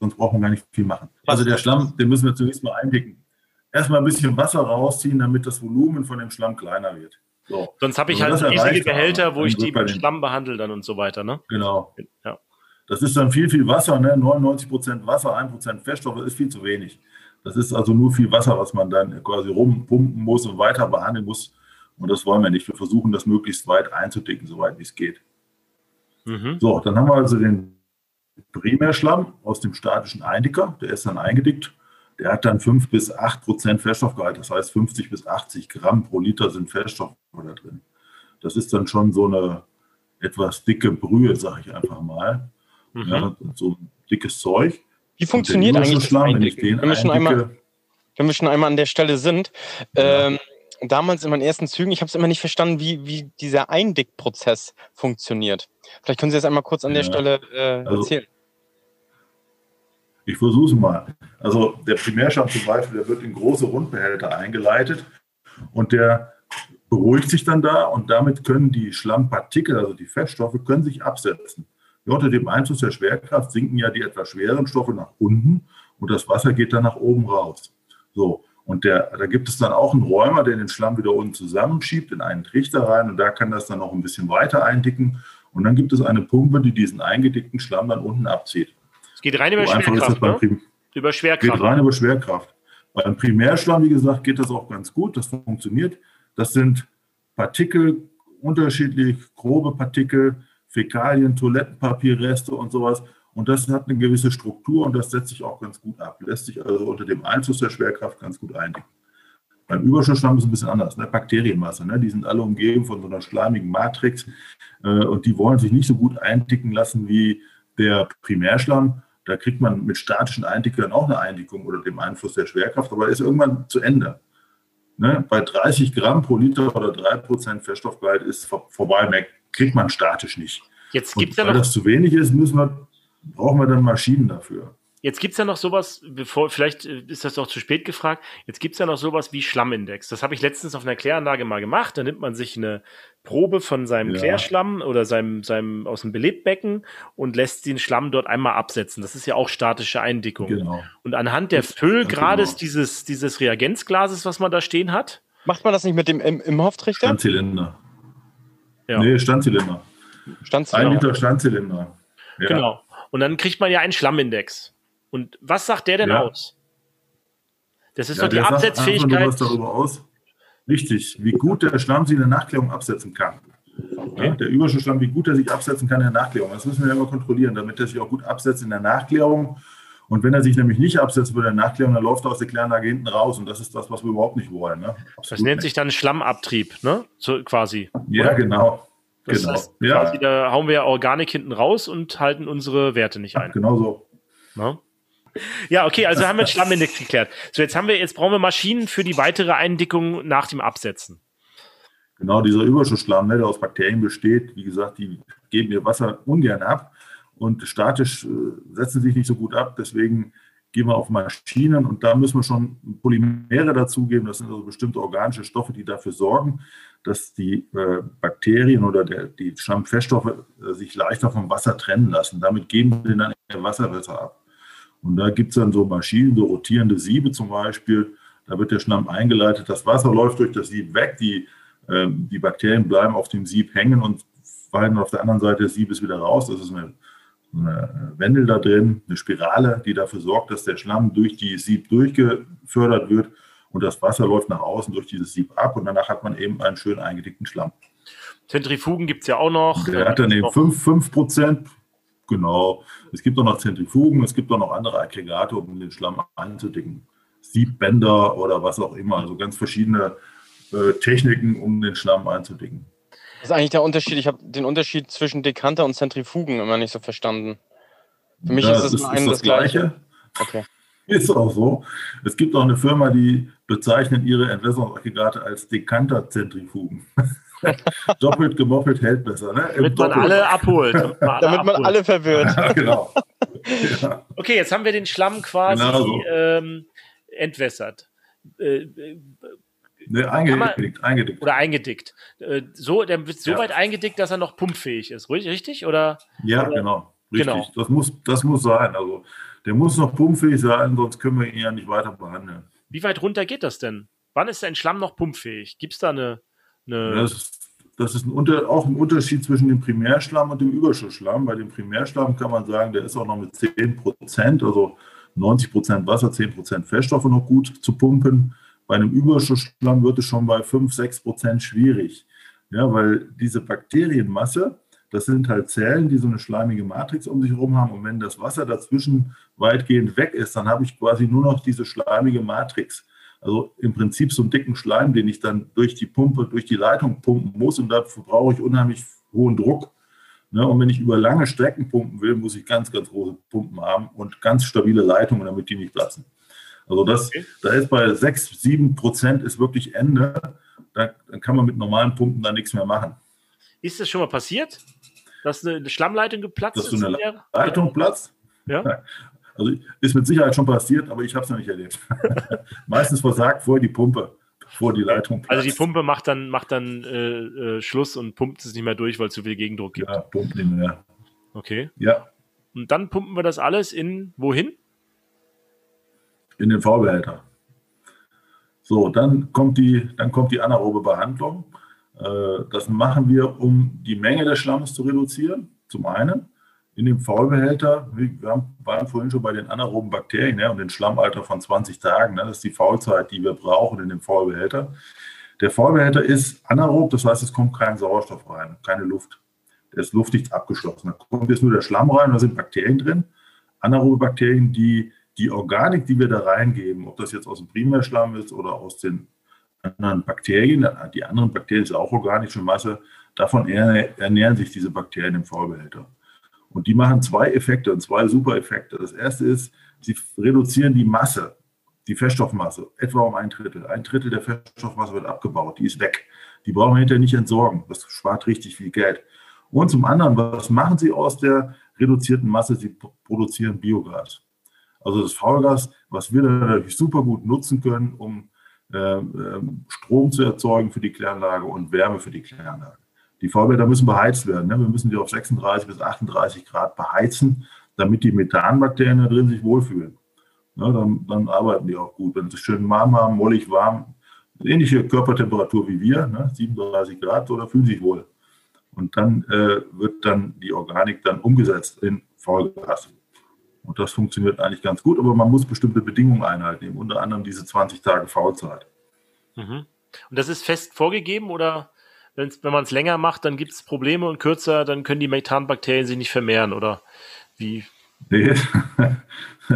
Sonst braucht man gar nicht viel machen. Also der Schlamm, den müssen wir zunächst mal eindicken. Erstmal ein bisschen Wasser rausziehen, damit das Volumen von dem Schlamm kleiner wird. So. Sonst habe ich also halt riesige Behälter, wo ich die mit Schlamm behandle dann und so weiter. Ne? Genau. Ja. Das ist dann viel, viel Wasser, ne? 99 Prozent Wasser, 1 Prozent Feststoff, das ist viel zu wenig. Das ist also nur viel Wasser, was man dann quasi rumpumpen muss und weiter behandeln muss. Und das wollen wir nicht. Wir versuchen das möglichst weit einzudicken, so weit wie es geht. Mhm. So, dann haben wir also den Primärschlamm aus dem statischen Eindicker. Der ist dann eingedickt. Der hat dann 5 bis 8 Prozent Feststoffgehalt. Das heißt, 50 bis 80 Gramm pro Liter sind Feststoffe da drin. Das ist dann schon so eine etwas dicke Brühe, sage ich einfach mal. Mhm. Ja, so dickes Zeug. Wie funktioniert eigentlich das Eindicken? Wenn wir, schon einmal, wenn wir schon einmal an der Stelle sind, ja. ähm, damals in meinen ersten Zügen, ich habe es immer nicht verstanden, wie, wie dieser Eindickprozess funktioniert. Vielleicht können Sie das einmal kurz an ja. der Stelle äh, also, erzählen. Ich versuche es mal. Also der Primärschlamm zum Beispiel, der wird in große Rundbehälter eingeleitet und der beruhigt sich dann da und damit können die Schlammpartikel, also die Feststoffe, können sich absetzen. Ja, unter dem Einfluss der Schwerkraft sinken ja die etwas schweren Stoffe nach unten und das Wasser geht dann nach oben raus. So, und der, da gibt es dann auch einen Räumer, der den Schlamm wieder unten zusammenschiebt in einen Trichter rein und da kann das dann noch ein bisschen weiter eindicken. Und dann gibt es eine Pumpe, die diesen eingedickten Schlamm dann unten abzieht. Es geht rein über so Schwerkraft, ne? Über Schwerkraft. Geht rein über Schwerkraft. Beim Primärschlamm, wie gesagt, geht das auch ganz gut. Das funktioniert. Das sind Partikel, unterschiedlich grobe Partikel, Fäkalien, Toilettenpapierreste und sowas. Und das hat eine gewisse Struktur und das setzt sich auch ganz gut ab. Lässt sich also unter dem Einfluss der Schwerkraft ganz gut eindicken. Beim Überschussschlamm ist es ein bisschen anders. Ne? Bakterienmasse, ne? die sind alle umgeben von so einer schleimigen Matrix äh, und die wollen sich nicht so gut eindicken lassen wie der Primärschlamm. Da kriegt man mit statischen Eindickern auch eine Eindickung oder dem Einfluss der Schwerkraft, aber ist irgendwann zu Ende. Ne? Bei 30 Gramm pro Liter oder 3% Feststoffgehalt ist vor, vorbei, mehr kriegt man statisch nicht. Jetzt gibt's ja noch weil das zu wenig ist, müssen wir, brauchen wir dann Maschinen dafür. Jetzt gibt es ja noch sowas, bevor, vielleicht äh, ist das auch zu spät gefragt, jetzt gibt es ja noch sowas wie Schlammindex. Das habe ich letztens auf einer Kläranlage mal gemacht. Da nimmt man sich eine Probe von seinem ja. Klärschlamm oder seinem, seinem aus dem Belebbecken und lässt den Schlamm dort einmal absetzen. Das ist ja auch statische Eindickung. Genau. Und anhand der Füllgrades genau. dieses, dieses Reagenzglases, was man da stehen hat. Macht man das nicht mit dem im, im Hofttrichter? Standzylinder. Ja. Nee, Standzylinder. Standzylinder. Ein Liter Standzylinder. Ja. Genau. Und dann kriegt man ja einen Schlammindex. Und was sagt der denn ja. aus? Das ist ja, doch die Absetzfähigkeit. Sagt darüber aus. Richtig, wie gut der Schlamm sich in der Nachklärung absetzen kann. Okay. Ja, der Überschussschlamm, wie gut er sich absetzen kann in der Nachklärung. Das müssen wir immer kontrollieren, damit er sich auch gut absetzt in der Nachklärung. Und wenn er sich nämlich nicht absetzt bei der Nachklärung, dann läuft er aus der Kläranlage hinten raus. Und das ist das, was wir überhaupt nicht wollen. Ne? Das nennt nicht. sich dann Schlammabtrieb, ne? So, quasi. Ja, oder? genau. Das genau. Heißt, ja. Quasi, da hauen wir Organik hinten raus und halten unsere Werte nicht ein. Genau so. Ne? Ja, okay, also haben wir Schlammindex geklärt. So, jetzt haben wir, jetzt brauchen wir Maschinen für die weitere Eindickung nach dem Absetzen. Genau, dieser Überschussschlamm, ne, der aus Bakterien besteht, wie gesagt, die geben ihr Wasser ungern ab und statisch äh, setzen sich nicht so gut ab. Deswegen gehen wir auf Maschinen und da müssen wir schon Polymere dazugeben. Das sind also bestimmte organische Stoffe, die dafür sorgen, dass die äh, Bakterien oder der, die Schlammfeststoffe äh, sich leichter vom Wasser trennen lassen. Damit geben wir dann ihr Wasser besser ab. Und da gibt es dann so Maschinen, so rotierende Siebe zum Beispiel. Da wird der Schlamm eingeleitet, das Wasser läuft durch das Sieb weg, die, äh, die Bakterien bleiben auf dem Sieb hängen und fallen auf der anderen Seite des Siebes wieder raus. Das ist eine, eine Wendel da drin, eine Spirale, die dafür sorgt, dass der Schlamm durch die Sieb durchgefördert wird und das Wasser läuft nach außen durch dieses Sieb ab und danach hat man eben einen schön eingedickten Schlamm. Zentrifugen gibt es ja auch noch. Der hat dann eben 5, 5 Prozent Genau. Es gibt auch noch Zentrifugen, es gibt auch noch andere Aggregate, um den Schlamm einzudicken. Siebbänder oder was auch immer. Also ganz verschiedene äh, Techniken, um den Schlamm einzudicken. Was ist eigentlich der Unterschied? Ich habe den Unterschied zwischen Dekanter und Zentrifugen immer nicht so verstanden. Für mich ja, ist es ist, ist das Gleiche. Okay. Ist auch so. Es gibt auch eine Firma, die bezeichnet ihre Entwässerungsaggregate als Dekanterzentrifugen. Doppelt gemoppelt hält besser. Ne? Damit man alle abholt. Damit man alle, Damit man alle verwirrt. Ja, genau. Ja. Okay, jetzt haben wir den Schlamm quasi genau so. ähm, entwässert. Äh, Ne, eingedickt, man, eingedickt. Oder eingedickt. Äh, so, der wird so ja. weit eingedickt, dass er noch pumpfähig ist. Richtig? Oder, ja, oder? genau. Richtig. Genau. Das, muss, das muss sein. Also, der muss noch pumpfähig sein, sonst können wir ihn ja nicht weiter behandeln. Wie weit runter geht das denn? Wann ist ein Schlamm noch pumpfähig? Gibt es da eine. eine das ist, das ist ein Unter, auch ein Unterschied zwischen dem Primärschlamm und dem Überschussschlamm. Bei dem Primärschlamm kann man sagen, der ist auch noch mit 10 Prozent, also 90 Prozent Wasser, 10 Prozent Feststoffe noch gut zu pumpen. Bei einem Überschussschlamm wird es schon bei 5, 6 Prozent schwierig. Ja, weil diese Bakterienmasse, das sind halt Zellen, die so eine schleimige Matrix um sich herum haben. Und wenn das Wasser dazwischen weitgehend weg ist, dann habe ich quasi nur noch diese schleimige Matrix. Also im Prinzip so einen dicken Schleim, den ich dann durch die Pumpe, durch die Leitung pumpen muss. Und dafür brauche ich unheimlich hohen Druck. Ne? Und wenn ich über lange Strecken pumpen will, muss ich ganz, ganz große Pumpen haben und ganz stabile Leitungen, damit die nicht platzen. Also das, okay. da ist bei 6, 7 Prozent ist wirklich Ende. Da, dann kann man mit normalen Pumpen da nichts mehr machen. Ist das schon mal passiert? Dass eine Schlammleitung geplatzt ist? Dass eine Leitung platzt? Ja. Also ist mit Sicherheit schon passiert, aber ich habe es noch nicht erlebt. Meistens versagt vorher die Pumpe, bevor die Leitung platzt. Also die Pumpe macht dann, macht dann äh, äh, Schluss und pumpt es nicht mehr durch, weil es zu viel Gegendruck gibt. Ja, pumpt nicht mehr. Okay. Ja. Und dann pumpen wir das alles in wohin? In den V-Behälter. So, dann kommt die, dann kommt die anaerobe Behandlung. Äh, das machen wir, um die Menge des Schlammes zu reduzieren, zum einen in dem Faulbehälter, wir waren vorhin schon bei den anaeroben Bakterien ne, und dem Schlammalter von 20 Tagen. Ne, das ist die Faulzeit, die wir brauchen in dem Faulbehälter. Der Faulbehälter ist anaerob, das heißt, es kommt kein Sauerstoff rein, keine Luft. Der ist luftdicht abgeschlossen. Da kommt jetzt nur der Schlamm rein, da sind Bakterien drin. Anaerobe Bakterien, die die Organik, die wir da reingeben, ob das jetzt aus dem Primärschlamm ist oder aus den anderen Bakterien, die anderen Bakterien sind auch organische Masse, davon ernähren sich diese Bakterien im Faulbehälter. Und die machen zwei Effekte und zwei super Effekte. Das erste ist, sie reduzieren die Masse, die Feststoffmasse, etwa um ein Drittel. Ein Drittel der Feststoffmasse wird abgebaut, die ist weg. Die brauchen wir hinterher nicht entsorgen. Das spart richtig viel Geld. Und zum anderen, was machen sie aus der reduzierten Masse? Sie produzieren Biogas. Also das Faulgas, was wir natürlich super gut nutzen können, um Strom zu erzeugen für die Kläranlage und Wärme für die Kläranlage. Die Faulblätter müssen beheizt werden. Ne? Wir müssen die auf 36 bis 38 Grad beheizen, damit die Methanbakterien da drin sich wohlfühlen. Ne? Dann, dann, arbeiten die auch gut. Wenn sie schön warm haben, mollig warm, ähnliche Körpertemperatur wie wir, ne? 37 Grad, so, da fühlen sich wohl. Und dann äh, wird dann die Organik dann umgesetzt in Faulgas. Und das funktioniert eigentlich ganz gut, aber man muss bestimmte Bedingungen einhalten, unter anderem diese 20 Tage Faulzeit. Mhm. Und das ist fest vorgegeben oder wenn's, wenn man es länger macht, dann gibt es Probleme und kürzer, dann können die Methanbakterien sich nicht vermehren oder wie? Nee,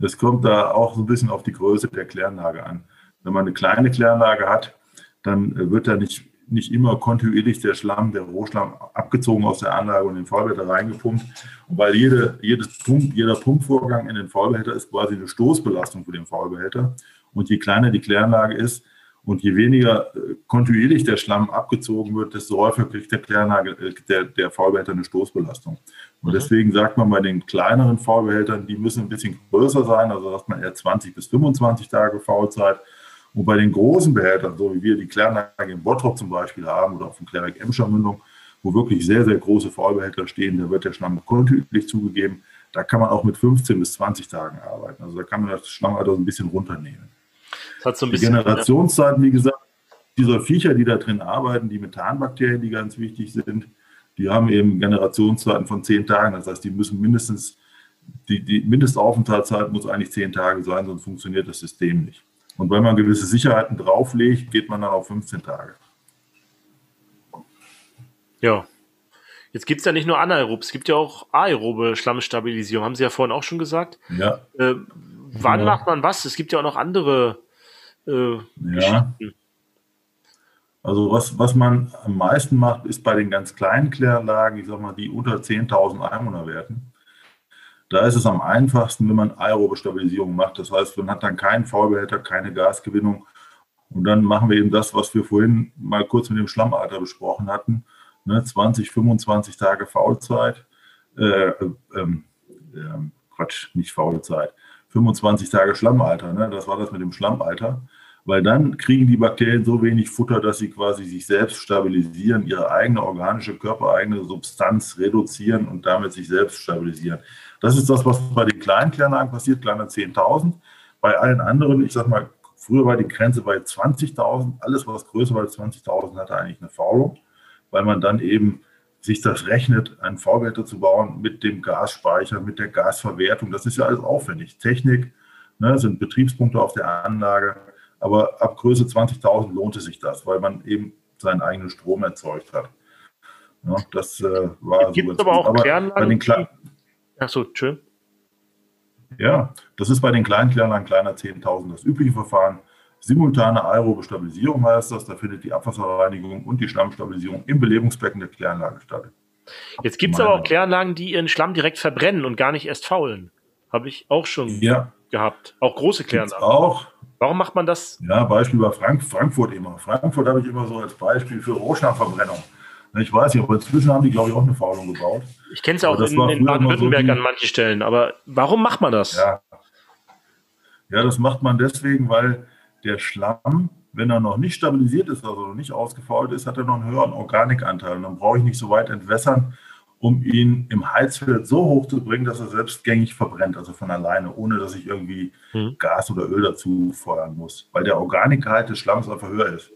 es, kommt da auch so ein bisschen auf die Größe der Kläranlage an. Wenn man eine kleine Kläranlage hat, dann wird da nicht, nicht immer kontinuierlich der Schlamm, der Rohschlamm abgezogen aus der Anlage und in den Vollbehälter reingepumpt. Und weil jede, jedes Pump, jeder Pumpvorgang in den Vollbehälter ist quasi eine Stoßbelastung für den Vollbehälter. Und je kleiner die Kläranlage ist, und je weniger äh, kontinuierlich der Schlamm abgezogen wird, desto häufiger kriegt der Klärnagel, äh, der, der Faulbehälter eine Stoßbelastung. Und mhm. deswegen sagt man bei den kleineren Faulbehältern, die müssen ein bisschen größer sein, also sagt man eher 20 bis 25 Tage Faulzeit. Und bei den großen Behältern, so wie wir die Kläranlage in Bottrop zum Beispiel haben oder auf dem Klärwerk Emscher Mündung, wo wirklich sehr, sehr große Faulbehälter stehen, da wird der Schlamm kontinuierlich zugegeben. Da kann man auch mit 15 bis 20 Tagen arbeiten. Also da kann man das Schlammalter so ein bisschen runternehmen. Das so die Generationszeiten, wie gesagt, dieser Viecher, die da drin arbeiten, die Methanbakterien, die ganz wichtig sind, die haben eben Generationszeiten von zehn Tagen. Das heißt, die müssen mindestens, die, die Mindestaufenthaltszeit muss eigentlich zehn Tage sein, sonst funktioniert das System nicht. Und wenn man gewisse Sicherheiten drauflegt, geht man dann auf 15 Tage. Ja. Jetzt gibt es ja nicht nur anaerob, es gibt ja auch aerobe Schlammstabilisierung, haben Sie ja vorhin auch schon gesagt. Ja. Äh, wann ja. macht man was? Es gibt ja auch noch andere äh, ja. Also was, was man am meisten macht, ist bei den ganz kleinen Kläranlagen, ich sag mal, die unter 10.000 Einwohner werden. Da ist es am einfachsten, wenn man aerobe Stabilisierung macht. Das heißt, man hat dann keinen Vollbehälter, keine Gasgewinnung. Und dann machen wir eben das, was wir vorhin mal kurz mit dem Schlammalter besprochen hatten. Ne, 20, 25 Tage Faulzeit. Äh, äh, äh, Quatsch, nicht Faulzeit. 25 Tage Schlammalter. Ne? Das war das mit dem Schlammalter. weil dann kriegen die Bakterien so wenig Futter, dass sie quasi sich selbst stabilisieren, ihre eigene organische, körpereigene Substanz reduzieren und damit sich selbst stabilisieren. Das ist das, was bei den kleinen Kläranlagen passiert, kleiner 10.000. Bei allen anderen, ich sag mal, früher war die Grenze bei 20.000. Alles, was größer als 20.000 hatte eigentlich eine Faulung, weil man dann eben sich das rechnet, einen V-Werte zu bauen mit dem Gasspeicher, mit der Gasverwertung. Das ist ja alles aufwendig. Technik, ne, sind Betriebspunkte auf der Anlage aber ab Größe 20.000 lohnte sich das, weil man eben seinen eigenen Strom erzeugt hat. Ja, das äh, war Gibt so. aber auch aber Kläranlagen? Achso, schön. Ja, das ist bei den kleinen Kläranlagen kleiner 10.000 das übliche Verfahren. Simultane aerobe Stabilisierung heißt das. Da findet die Abwasserreinigung und die Schlammstabilisierung im Belebungsbecken der Kläranlage statt. Jetzt gibt es aber auch Kläranlagen, die ihren Schlamm direkt verbrennen und gar nicht erst faulen. Habe ich auch schon ja. gehabt. Auch große Kläranlagen. Gibt's auch. Warum macht man das? Ja, Beispiel bei Frank Frankfurt immer. Frankfurt habe ich immer so als Beispiel für Rohstoffverbrennung. Ich weiß nicht, aber inzwischen haben die, glaube ich, auch eine Faulung gebaut. Ich kenne es auch in, in Baden-Württemberg so an manchen Stellen. Aber warum macht man das? Ja. ja, das macht man deswegen, weil der Schlamm, wenn er noch nicht stabilisiert ist, also noch nicht ausgefault ist, hat er noch einen höheren Organikanteil. Und dann brauche ich nicht so weit entwässern, um ihn im Heizfeld so hoch zu bringen, dass er selbstgängig verbrennt, also von alleine, ohne dass ich irgendwie mhm. Gas oder Öl dazu feuern muss, weil der Organikgehalt des Schlamms einfach höher ist.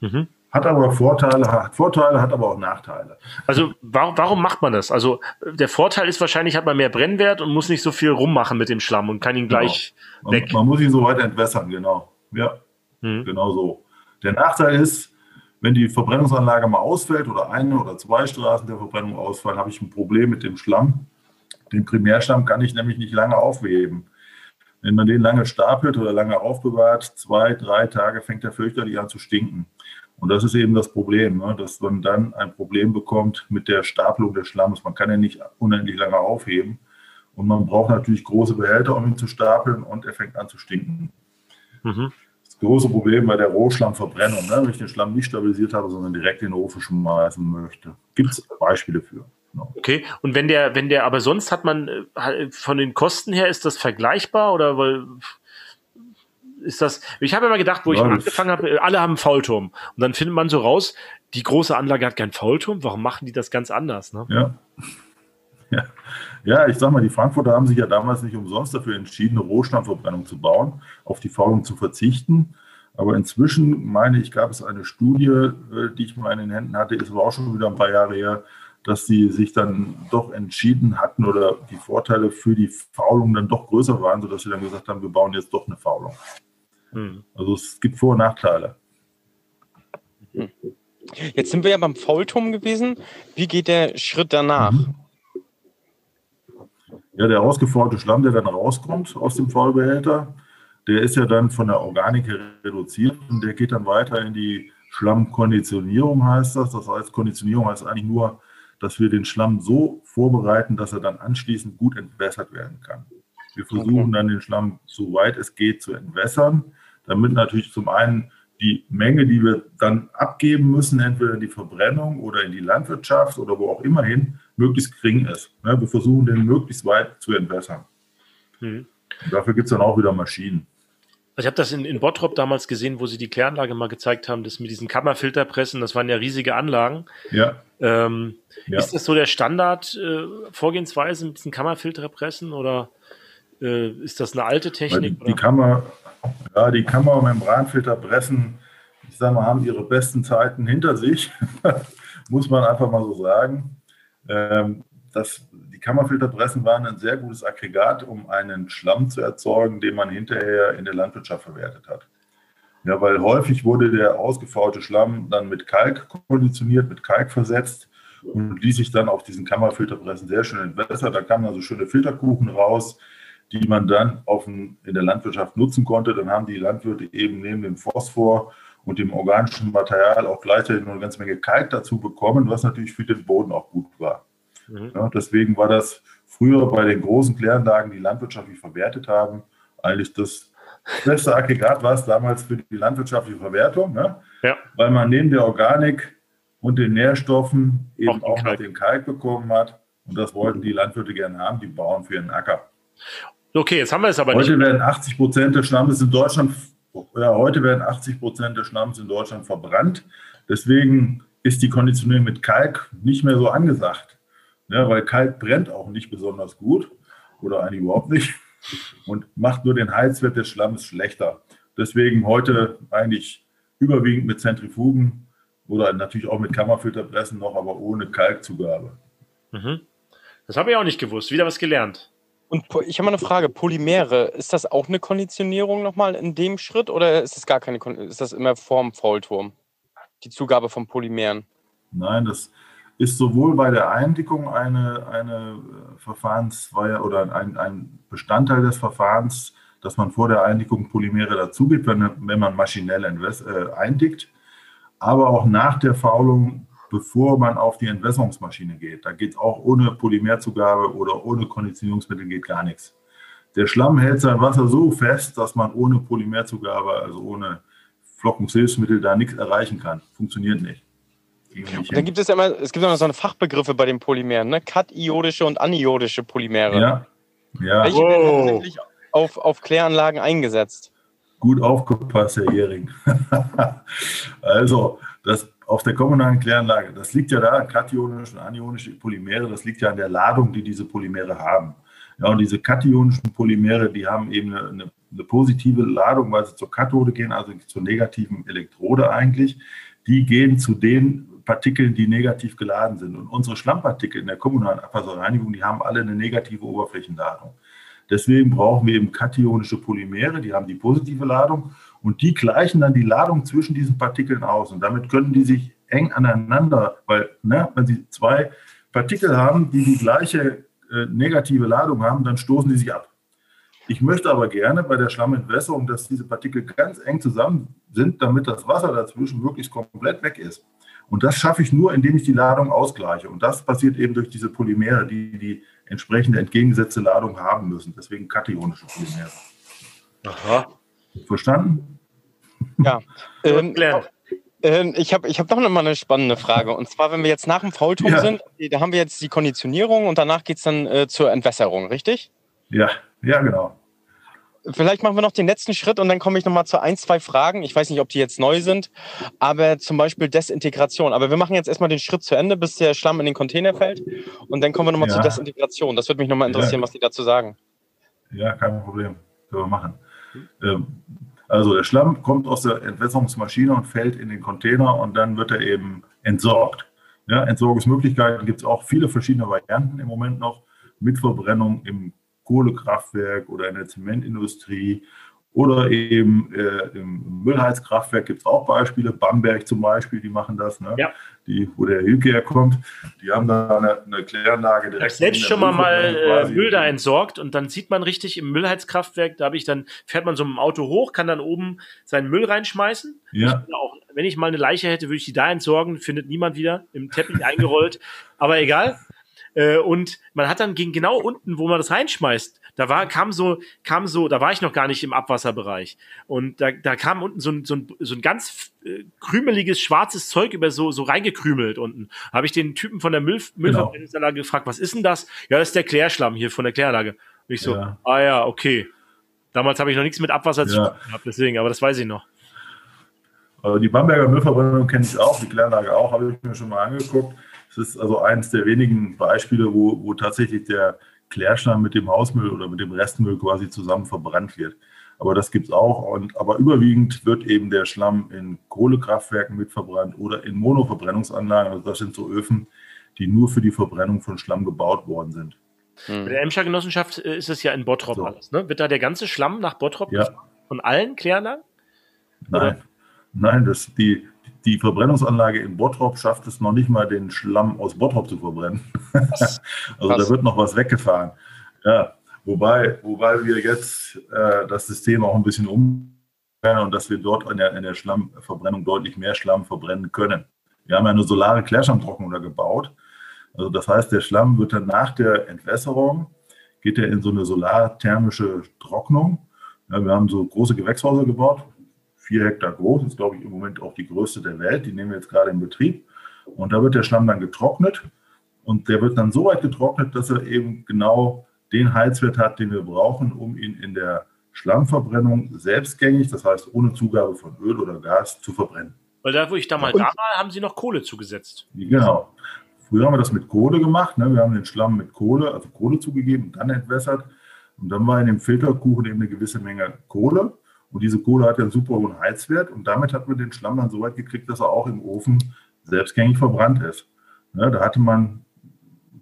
Mhm. Hat aber Vorteile, hat Vorteile, hat aber auch Nachteile. Also warum, warum macht man das? Also der Vorteil ist wahrscheinlich, hat man mehr Brennwert und muss nicht so viel rummachen mit dem Schlamm und kann ihn gleich genau. weg. Man, man, muss ihn so weit entwässern, genau. Ja, mhm. genau so. Der Nachteil ist, wenn die Verbrennungsanlage mal ausfällt oder eine oder zwei Straßen der Verbrennung ausfallen, habe ich ein Problem mit dem Schlamm. Den Primärschlamm kann ich nämlich nicht lange aufheben. Wenn man den lange stapelt oder lange aufbewahrt, zwei, drei Tage fängt der fürchterlich an zu stinken. Und das ist eben das Problem, ne? dass man dann ein Problem bekommt mit der Stapelung des Schlamms. Man kann ihn nicht unendlich lange aufheben. Und man braucht natürlich große Behälter, um ihn zu stapeln und er fängt an zu stinken. Mhm große Problem bei der Rohschlammverbrennung, ne? wenn ich den Schlamm nicht stabilisiert habe, sondern direkt in den Ofen schmeißen möchte. Gibt es Beispiele für. Genau. Okay, und wenn der, wenn der, aber sonst hat man äh, von den Kosten her, ist das vergleichbar oder weil ist das, ich habe immer gedacht, wo ich angefangen habe, äh, alle haben einen Faulturm. Und dann findet man so raus, die große Anlage hat keinen Faulturm, warum machen die das ganz anders? Ne? Ja. Ja. ja, ich sag mal, die Frankfurter haben sich ja damals nicht umsonst dafür entschieden, eine Rohstammverbrennung zu bauen, auf die Faulung zu verzichten. Aber inzwischen, meine ich, gab es eine Studie, äh, die ich mal in den Händen hatte, ist aber auch schon wieder ein paar Jahre her, dass sie sich dann doch entschieden hatten oder die Vorteile für die Faulung dann doch größer waren, sodass sie dann gesagt haben, wir bauen jetzt doch eine Faulung. Hm. Also es gibt Vor- und Nachteile. Jetzt sind wir ja beim Faulturm gewesen. Wie geht der Schritt danach? Mhm. Ja, der ausgefaulte Schlamm, der dann rauskommt aus dem Faulbehälter, der ist ja dann von der Organik her reduziert und der geht dann weiter in die Schlammkonditionierung, heißt das. Das heißt, Konditionierung heißt eigentlich nur, dass wir den Schlamm so vorbereiten, dass er dann anschließend gut entwässert werden kann. Wir versuchen okay. dann den Schlamm, soweit es geht, zu entwässern, damit natürlich zum einen die Menge, die wir dann abgeben müssen, entweder in die Verbrennung oder in die Landwirtschaft oder wo auch immer hin, möglichst gering ist. Wir versuchen den möglichst weit zu entwässern. Mhm. dafür gibt es dann auch wieder Maschinen. Also ich habe das in, in Bottrop damals gesehen, wo sie die Kläranlage mal gezeigt haben, das mit diesen Kammerfilterpressen, das waren ja riesige Anlagen. Ja. Ähm, ja. Ist das so der Standard-Vorgehensweise äh, mit diesen Kammerfilterpressen oder äh, ist das eine alte Technik? Die, die, Kammer, ja, die Kammermembranfilterpressen, ich sage mal, haben ihre besten Zeiten hinter sich, muss man einfach mal so sagen. Ähm, das, die Kammerfilterpressen waren ein sehr gutes Aggregat, um einen Schlamm zu erzeugen, den man hinterher in der Landwirtschaft verwertet hat. Ja, weil häufig wurde der ausgefaulte Schlamm dann mit Kalk konditioniert, mit Kalk versetzt und ließ sich dann auf diesen Kammerfilterpressen sehr schön entwässern. Da kamen also schöne Filterkuchen raus, die man dann ein, in der Landwirtschaft nutzen konnte. Dann haben die Landwirte eben neben dem Phosphor und dem organischen Material auch gleichzeitig noch eine ganze Menge Kalk dazu bekommen, was natürlich für den Boden auch gut war. Mhm. Ja, deswegen war das früher bei den großen Kläranlagen, die landwirtschaftlich verwertet haben, eigentlich das beste Aggregat war es damals für die landwirtschaftliche Verwertung, ne? ja. weil man neben der Organik und den Nährstoffen eben auch, auch noch den Kalk bekommen hat. Und das wollten die Landwirte gerne haben, die Bauern für ihren Acker. Okay, jetzt haben wir es aber Heute nicht. werden 80 Prozent des Stammes in Deutschland Ja, heute werden 80 Prozent des Schlamms in Deutschland verbrannt. Deswegen ist die Konditionierung mit Kalk nicht mehr so angesagt. Ja, weil Kalk brennt auch nicht besonders gut oder eigentlich überhaupt nicht und macht nur den Heizwert des Schlamms schlechter. Deswegen heute eigentlich überwiegend mit Zentrifugen oder natürlich auch mit Kammerfilterpressen noch, aber ohne Kalkzugabe. Mhm. Das habe ich auch nicht gewusst. Wieder was gelernt. Und ich habe mal eine Frage: Polymere, ist das auch eine Konditionierung nochmal in dem Schritt oder ist das gar keine, ist das immer vorm Faulturm? Die Zugabe von Polymeren? Nein, das ist sowohl bei der Eindickung eine, eine äh, Verfahrensweise oder ein, ein Bestandteil des Verfahrens, dass man vor der Eindickung Polymere dazugibt, wenn, wenn man maschinell äh, eindickt, aber auch nach der Faulung, bevor man auf die Entwässerungsmaschine geht. Da geht auch ohne Polymerzugabe oder ohne Konditionierungsmittel geht gar nichts. Der Schlamm hält sein Wasser so fest, dass man ohne Polymerzugabe, also ohne Flockungshilfsmittel, da nichts erreichen kann. Funktioniert nicht. Und dann gibt es ja immer, es gibt immer so eine Fachbegriffe bei den Polymeren, ne? Katiodische und aniodische Polymere. Ja. ja. Welche wow. werden tatsächlich auf, auf Kläranlagen eingesetzt? Gut aufgepasst, Herr Ehring. also, das auf der kommunalen Kläranlage, das liegt ja da, kationische und anionische Polymere, das liegt ja an der Ladung, die diese Polymere haben. Ja, und diese kationischen Polymere, die haben eben eine, eine, eine positive Ladung, weil sie zur Kathode gehen, also zur negativen Elektrode eigentlich. Die gehen zu den Partikeln, die negativ geladen sind. Und unsere Schlammpartikel in der kommunalen Abwasserreinigung, die haben alle eine negative Oberflächenladung. Deswegen brauchen wir eben kationische Polymere, die haben die positive Ladung und die gleichen dann die Ladung zwischen diesen Partikeln aus. Und damit können die sich eng aneinander, weil ne, wenn sie zwei Partikel haben, die die gleiche äh, negative Ladung haben, dann stoßen die sich ab. Ich möchte aber gerne bei der Schlammentwässerung, dass diese Partikel ganz eng zusammen sind, damit das Wasser dazwischen wirklich komplett weg ist. Und das schaffe ich nur, indem ich die Ladung ausgleiche. Und das passiert eben durch diese Polymere, die die entsprechende entgegengesetzte Ladung haben müssen. Deswegen kationische Polymere. Aha. Verstanden? Ja. ähm, ähm, ich habe ich hab doch noch mal eine spannende Frage. Und zwar, wenn wir jetzt nach dem Faulturm ja. sind, da haben wir jetzt die Konditionierung und danach geht es dann äh, zur Entwässerung, richtig? Ja, ja, genau. Vielleicht machen wir noch den letzten Schritt und dann komme ich noch mal zu ein, zwei Fragen. Ich weiß nicht, ob die jetzt neu sind, aber zum Beispiel Desintegration. Aber wir machen jetzt erstmal den Schritt zu Ende, bis der Schlamm in den Container fällt. Und dann kommen wir noch mal ja. zur Desintegration. Das würde mich noch mal interessieren, ja. was die dazu sagen. Ja, kein Problem. Können wir machen. Ähm, also der Schlamm kommt aus der Entwässerungsmaschine und fällt in den Container und dann wird er eben entsorgt. Ja, Entsorgungsmöglichkeiten gibt es auch viele verschiedene Varianten im Moment noch mit Verbrennung im Kohlekraftwerk oder in der Zementindustrie oder eben äh, im Müllheizkraftwerk gibt es auch Beispiele. Bamberg zum Beispiel, die machen das, ne? ja. die, wo der Hilke herkommt. Die haben da eine, eine Kläranlage direkt. Ich selbst schon mal, mal äh, Müll da entsorgt und dann sieht man richtig im Müllheizkraftwerk, da habe ich dann, fährt man so mit dem Auto hoch, kann dann oben seinen Müll reinschmeißen. Ja. Ich auch, wenn ich mal eine Leiche hätte, würde ich die da entsorgen, findet niemand wieder, im Teppich eingerollt. Aber egal. Äh, und man hat dann gegen genau unten, wo man das reinschmeißt, da war, kam so, kam so, da war ich noch gar nicht im Abwasserbereich. Und da, da kam unten so ein, so ein, so ein ganz äh, krümeliges, schwarzes Zeug über so, so reingekrümelt unten. Habe ich den Typen von der Müll. Müllverbrennungsanlage genau. gefragt, was ist denn das? Ja, das ist der Klärschlamm hier von der Kläranlage. Und ich so, ja. ah ja, okay. Damals habe ich noch nichts mit Abwasser zu tun gehabt, deswegen, aber das weiß ich noch. Also die Bamberger Müllverbrennung kenne ich auch, die Kläranlage auch, habe ich mir schon mal angeguckt. Es ist also eines der wenigen Beispiele, wo, wo tatsächlich der Klärschlamm mit dem Hausmüll oder mit dem Restmüll quasi zusammen verbrannt wird. Aber das gibt es auch. Und, aber überwiegend wird eben der Schlamm in Kohlekraftwerken mitverbrannt oder in Monoverbrennungsanlagen. Also das sind so Öfen, die nur für die Verbrennung von Schlamm gebaut worden sind. Hm. Bei der Emscher Genossenschaft äh, ist es ja in Bottrop so. alles. Ne? Wird da der ganze Schlamm nach Bottrop ja. von allen Kläranlagen? Nein, nein, das, die, die Verbrennungsanlage in Bottrop schafft es noch nicht mal, den Schlamm aus Bottrop zu verbrennen. also da wird noch was weggefahren. Ja, wobei, wobei wir jetzt äh, das System auch ein bisschen umstellen und dass wir dort in der, in der Schlammverbrennung deutlich mehr Schlamm verbrennen können. Wir haben ja eine solare Klärschlammtrocknung da gebaut. Also das heißt, der Schlamm wird dann nach der Entwässerung, geht er in so eine solarthermische Trocknung. Ja, wir haben so große Gewächshäuser gebaut, vier Hektar groß, ist glaube ich im Moment auch die größte der Welt. Die nehmen wir jetzt gerade in Betrieb. Und da wird der Schlamm dann getrocknet und der wird dann so weit getrocknet, dass er eben genau den Heizwert hat, den wir brauchen, um ihn in der Schlammverbrennung selbstgängig, das heißt ohne Zugabe von Öl oder Gas, zu verbrennen. Weil da, wo ich da mal da war, haben sie noch Kohle zugesetzt. Genau. Früher haben wir das mit Kohle gemacht. Ne? Wir haben den Schlamm mit Kohle, also Kohle zugegeben und dann entwässert. Und dann war in dem Filterkuchen eben eine gewisse Menge Kohle. Und diese Kohle hat ja einen super hohen Heizwert. Und damit hat man den Schlamm dann so weit gekriegt, dass er auch im Ofen selbstgängig verbrannt ist. Ne? Da hatte man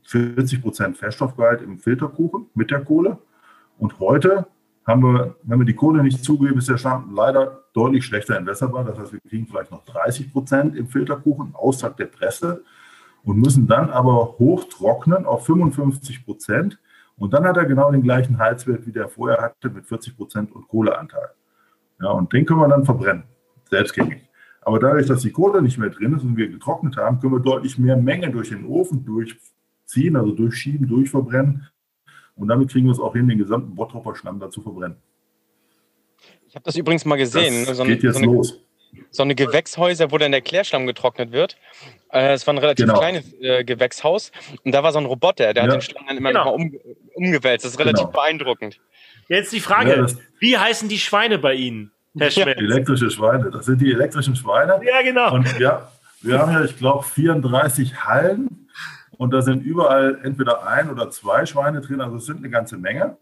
40 Prozent Feststoffgehalt im Filterkuchen mit der Kohle. Und heute haben wir, wenn wir die Kohle nicht zugeben, ist der Schlamm leider deutlich schlechter entwässerbar. Das heißt, wir kriegen vielleicht noch 30 Prozent im Filterkuchen außerhalb der Presse und müssen dann aber hochtrocknen auf 55 Prozent. Und dann hat er genau den gleichen Heizwert, wie der vorher hatte, mit 40 Prozent und Kohleanteil. Ja, und den können wir dann verbrennen, selbstgängig. Aber dadurch, dass die Kohle nicht mehr drin ist und wir getrocknet haben, können wir deutlich mehr Menge durch den Ofen durchziehen, also durchschieben, durchverbrennen. Und damit kriegen wir es auch hin, den gesamten Bottropper Schlamm da zu verbrennen. Ich habe das übrigens mal gesehen. Das so geht jetzt so eine, los. So eine Gewächshäuser, wo dann der Klärschlamm getrocknet wird. Äh, es war ein relativ genau. kleines äh, Gewächshaus. Und da war so ein Roboter, der ja. hat den Schlamm dann immer genau. noch um, umgewälzt. Das ist relativ genau. beeindruckend. Jetzt die Frage, ja, wie heißen die Schweine bei Ihnen, Herr Schmidt? Elektrische Schweine, das sind die elektrischen Schweine. Ja, genau. Und ja, wir haben ja, ich glaube, 34 Hallen und da sind überall entweder ein oder zwei Schweine drin, also es sind eine ganze Menge.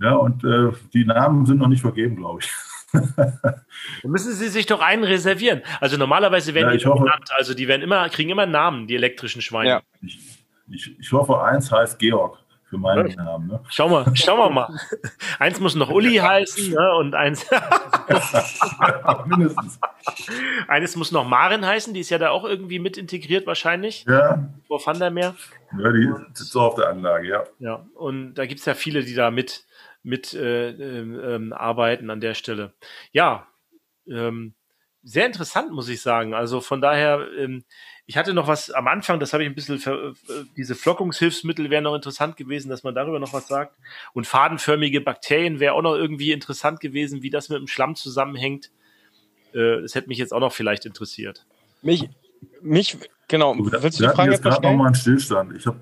Ja, und äh, die Namen sind noch nicht vergeben, glaube ich. Dann müssen Sie sich doch einen reservieren. Also normalerweise werden ja, die hoffe, genannt, also die werden immer, kriegen immer Namen, die elektrischen Schweine. Ja. Ich, ich, ich hoffe, eins heißt Georg für meinen ja. Namen. Ne? Schau mal, schauen wir mal. eins muss noch Uli heißen ne? und eins. Mindestens. Eines muss noch Maren heißen, die ist ja da auch irgendwie mit integriert wahrscheinlich. Ja. Vor Van der Meer. Ja, die sitzt so auf der Anlage, ja. Ja, und da gibt es ja viele, die da mit, mit äh, ähm, arbeiten an der Stelle. Ja, ähm, sehr interessant, muss ich sagen. Also von daher, ähm, ich hatte noch was am Anfang, das habe ich ein bisschen, für, äh, diese Flockungshilfsmittel wären noch interessant gewesen, dass man darüber noch was sagt. Und fadenförmige Bakterien wäre auch noch irgendwie interessant gewesen, wie das mit dem Schlamm zusammenhängt. Äh, das hätte mich jetzt auch noch vielleicht interessiert. Mich, mich genau. Willst du die Frage jetzt gerade noch mal einen Stillstand. Ich habe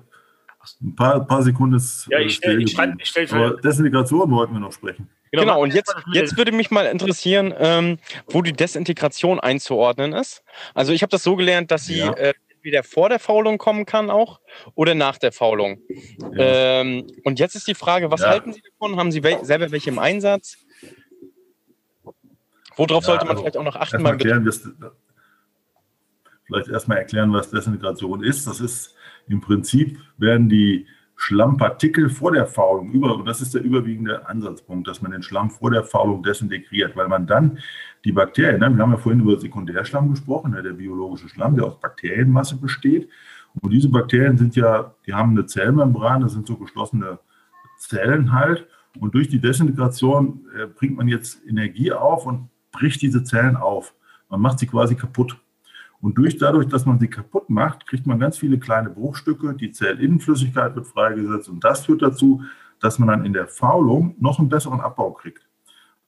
ein paar, paar Sekunden. Ja, ich stelle ich stell, ich stell, Aber Desintegration wollten wir noch sprechen. Genau, genau und jetzt, jetzt würde mich mal interessieren, ähm, wo die Desintegration einzuordnen ist. Also ich habe das so gelernt, dass sie ja. äh, entweder vor der Faulung kommen kann auch oder nach der Faulung. Ja. Ähm, und jetzt ist die Frage, was ja. halten Sie davon? Haben Sie wel selber welche im Einsatz? Worauf sollte man also vielleicht auch noch achten? Beim erklären, vielleicht erstmal erklären, was Desintegration ist. Das ist im Prinzip, werden die Schlammpartikel vor der Faulung über, und das ist der überwiegende Ansatzpunkt, dass man den Schlamm vor der Faulung desintegriert, weil man dann die Bakterien, ne, wir haben ja vorhin über Sekundärschlamm gesprochen, ne, der biologische Schlamm, der aus Bakterienmasse besteht. Und diese Bakterien sind ja, die haben eine Zellmembran, das sind so geschlossene Zellen halt. Und durch die Desintegration äh, bringt man jetzt Energie auf und bricht diese Zellen auf. Man macht sie quasi kaputt. Und durch dadurch, dass man sie kaputt macht, kriegt man ganz viele kleine Bruchstücke, die Zellinnenflüssigkeit wird freigesetzt und das führt dazu, dass man dann in der Faulung noch einen besseren Abbau kriegt.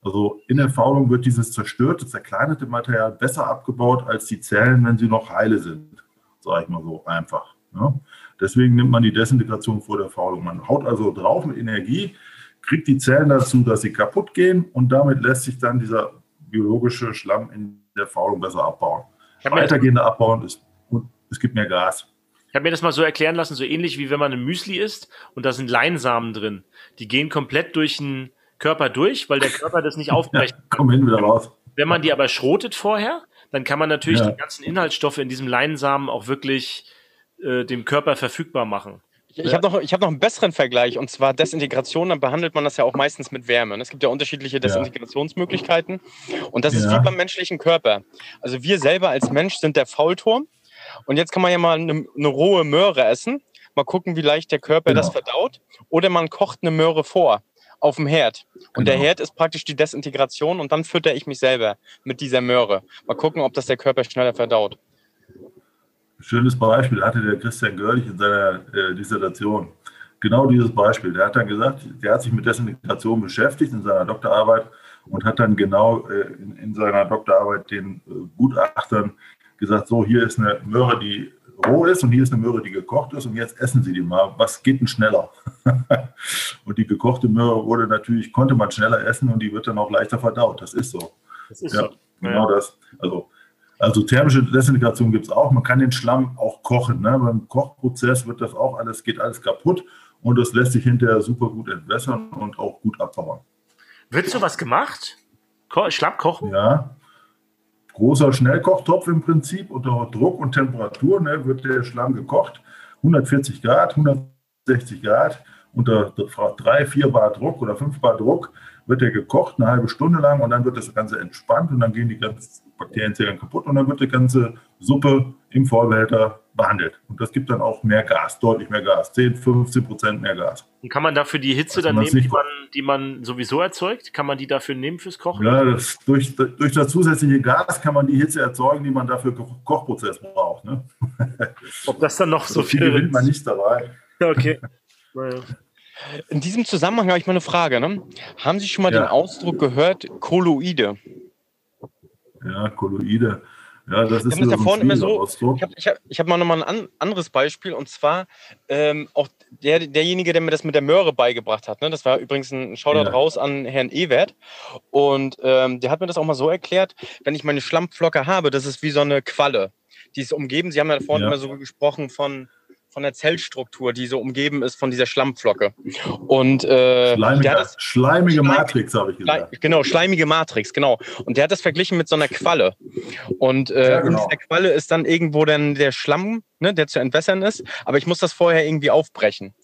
Also in der Faulung wird dieses zerstörte, zerkleinerte Material besser abgebaut als die Zellen, wenn sie noch heile sind, sage ich mal so einfach. Ja. Deswegen nimmt man die Desintegration vor der Faulung. Man haut also drauf mit Energie, kriegt die Zellen dazu, dass sie kaputt gehen und damit lässt sich dann dieser biologische Schlamm in der Faulung besser abbauen weitergehende abbauen ist und es gibt mehr Gas. Ich habe mir das mal so erklären lassen, so ähnlich wie wenn man ein Müsli isst und da sind Leinsamen drin. Die gehen komplett durch den Körper durch, weil der Körper das nicht aufbrechen kann. Kommen hin wieder raus. Wenn man die aber schrotet vorher, dann kann man natürlich ja. die ganzen Inhaltsstoffe in diesem Leinsamen auch wirklich äh, dem Körper verfügbar machen. Ich, ich habe noch, hab noch einen besseren Vergleich und zwar Desintegration. Dann behandelt man das ja auch meistens mit Wärme. Es gibt ja unterschiedliche Desintegrationsmöglichkeiten und das ist wie beim menschlichen Körper. Also wir selber als Mensch sind der Faulturm und jetzt kann man ja mal eine, eine rohe Möhre essen. Mal gucken, wie leicht der Körper genau. das verdaut. Oder man kocht eine Möhre vor auf dem Herd. Und genau. der Herd ist praktisch die Desintegration und dann fütter ich mich selber mit dieser Möhre. Mal gucken, ob das der Körper schneller verdaut schönes Beispiel hatte der Christian Görlich in seiner äh, Dissertation. Genau dieses Beispiel. Der hat dann gesagt, der hat sich mit Desintegration beschäftigt in seiner Doktorarbeit und hat dann genau äh, in, in, seiner Doktorarbeit den äh, Gutachtern gesagt, so hier ist eine Möhre, die roh ist und hier ist eine Möhre, die gekocht ist und jetzt essen Sie die mal. Was geht denn schneller? und die gekochte Möhre wurde natürlich, konnte man schneller essen und die wird dann auch leichter verdaut. Das ist so. Das ist ja, so. Genau ja. das. Also, also thermische Desintegration gibt es auch. Man kann den Schlamm auch kochen. Ne? Beim Kochprozess wird das auch alles, geht alles kaputt und das lässt sich hinterher super gut entwässern und auch gut abbauen. Wird sowas gemacht? Ko Schlamm kochen? Ja. Großer Schnellkochtopf im Prinzip unter Druck und Temperatur ne, wird der Schlamm gekocht. 140 Grad, 160 Grad unter 3, 4 Bar Druck oder 5 Bar Druck wird der gekocht eine halbe Stunde lang und dann wird das Ganze entspannt und dann gehen die ganzen Bakterienzellen kaputt und dann wird die ganze Suppe im Vollbehälter behandelt. Und das gibt dann auch mehr Gas, deutlich mehr Gas, 10, 15 Prozent mehr Gas. Und kann man dafür die Hitze also dann nehmen, die man, die man sowieso erzeugt? Kann man die dafür nehmen fürs Kochen? Ja, das, durch, durch das zusätzliche Gas kann man die Hitze erzeugen, die man dafür Ko Kochprozess braucht. Ne? Ob das dann noch so, so viel gewinnt man nicht dabei. Okay. Naja. In diesem Zusammenhang habe ich mal eine Frage. Ne? Haben Sie schon mal ja. den Ausdruck gehört, Kolloide? Ja, Kolloide. Ja, das ist das ja vorhin immer so. Ich habe hab, hab mal nochmal ein anderes Beispiel und zwar ähm, auch der, derjenige, der mir das mit der Möhre beigebracht hat. Ne? Das war übrigens ein Shoutout ja. raus an Herrn Ewert. Und ähm, der hat mir das auch mal so erklärt, wenn ich meine Schlammflocke habe, das ist wie so eine Qualle. Die ist umgeben, Sie haben ja vorhin ja. immer so gesprochen von von der Zellstruktur, die so umgeben ist von dieser Schlammflocke. Und äh, schleimige, das, schleimige Schleim, Matrix, habe ich gesagt. Genau, schleimige Matrix, genau. Und der hat das verglichen mit so einer Qualle. Und äh, ja, genau. in dieser Qualle ist dann irgendwo dann der Schlamm, ne, der zu entwässern ist. Aber ich muss das vorher irgendwie aufbrechen.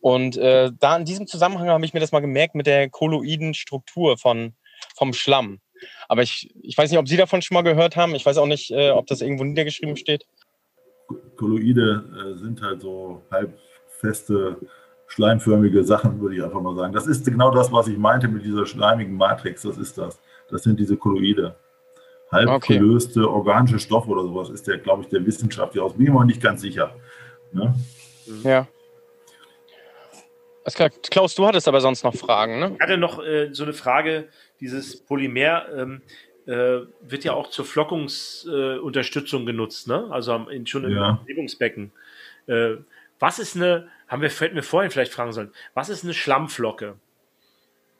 Und äh, da in diesem Zusammenhang habe ich mir das mal gemerkt mit der kolloiden Struktur von, vom Schlamm. Aber ich, ich weiß nicht, ob Sie davon schon mal gehört haben. Ich weiß auch nicht, äh, ob das irgendwo niedergeschrieben steht. Kolloide äh, sind halt so halbfeste, schleimförmige Sachen, würde ich einfach mal sagen. Das ist genau das, was ich meinte mit dieser schleimigen Matrix. Das ist das. Das sind diese Kolloide. Halb okay. gelöste organische Stoffe oder sowas ist der, glaube ich, der Wissenschaftler aus. Bin ich mir nicht ganz sicher. Ne? Ja. Klar. Klaus, du hattest aber sonst noch Fragen, ne? Ich hatte noch äh, so eine Frage, dieses Polymer. Ähm, äh, wird ja auch zur Flockungsunterstützung äh, genutzt, ne? Also in, schon im ja. Bewegungsbecken. Äh, was ist eine, haben wir, hätten wir vorhin vielleicht fragen sollen, was ist eine Schlammflocke?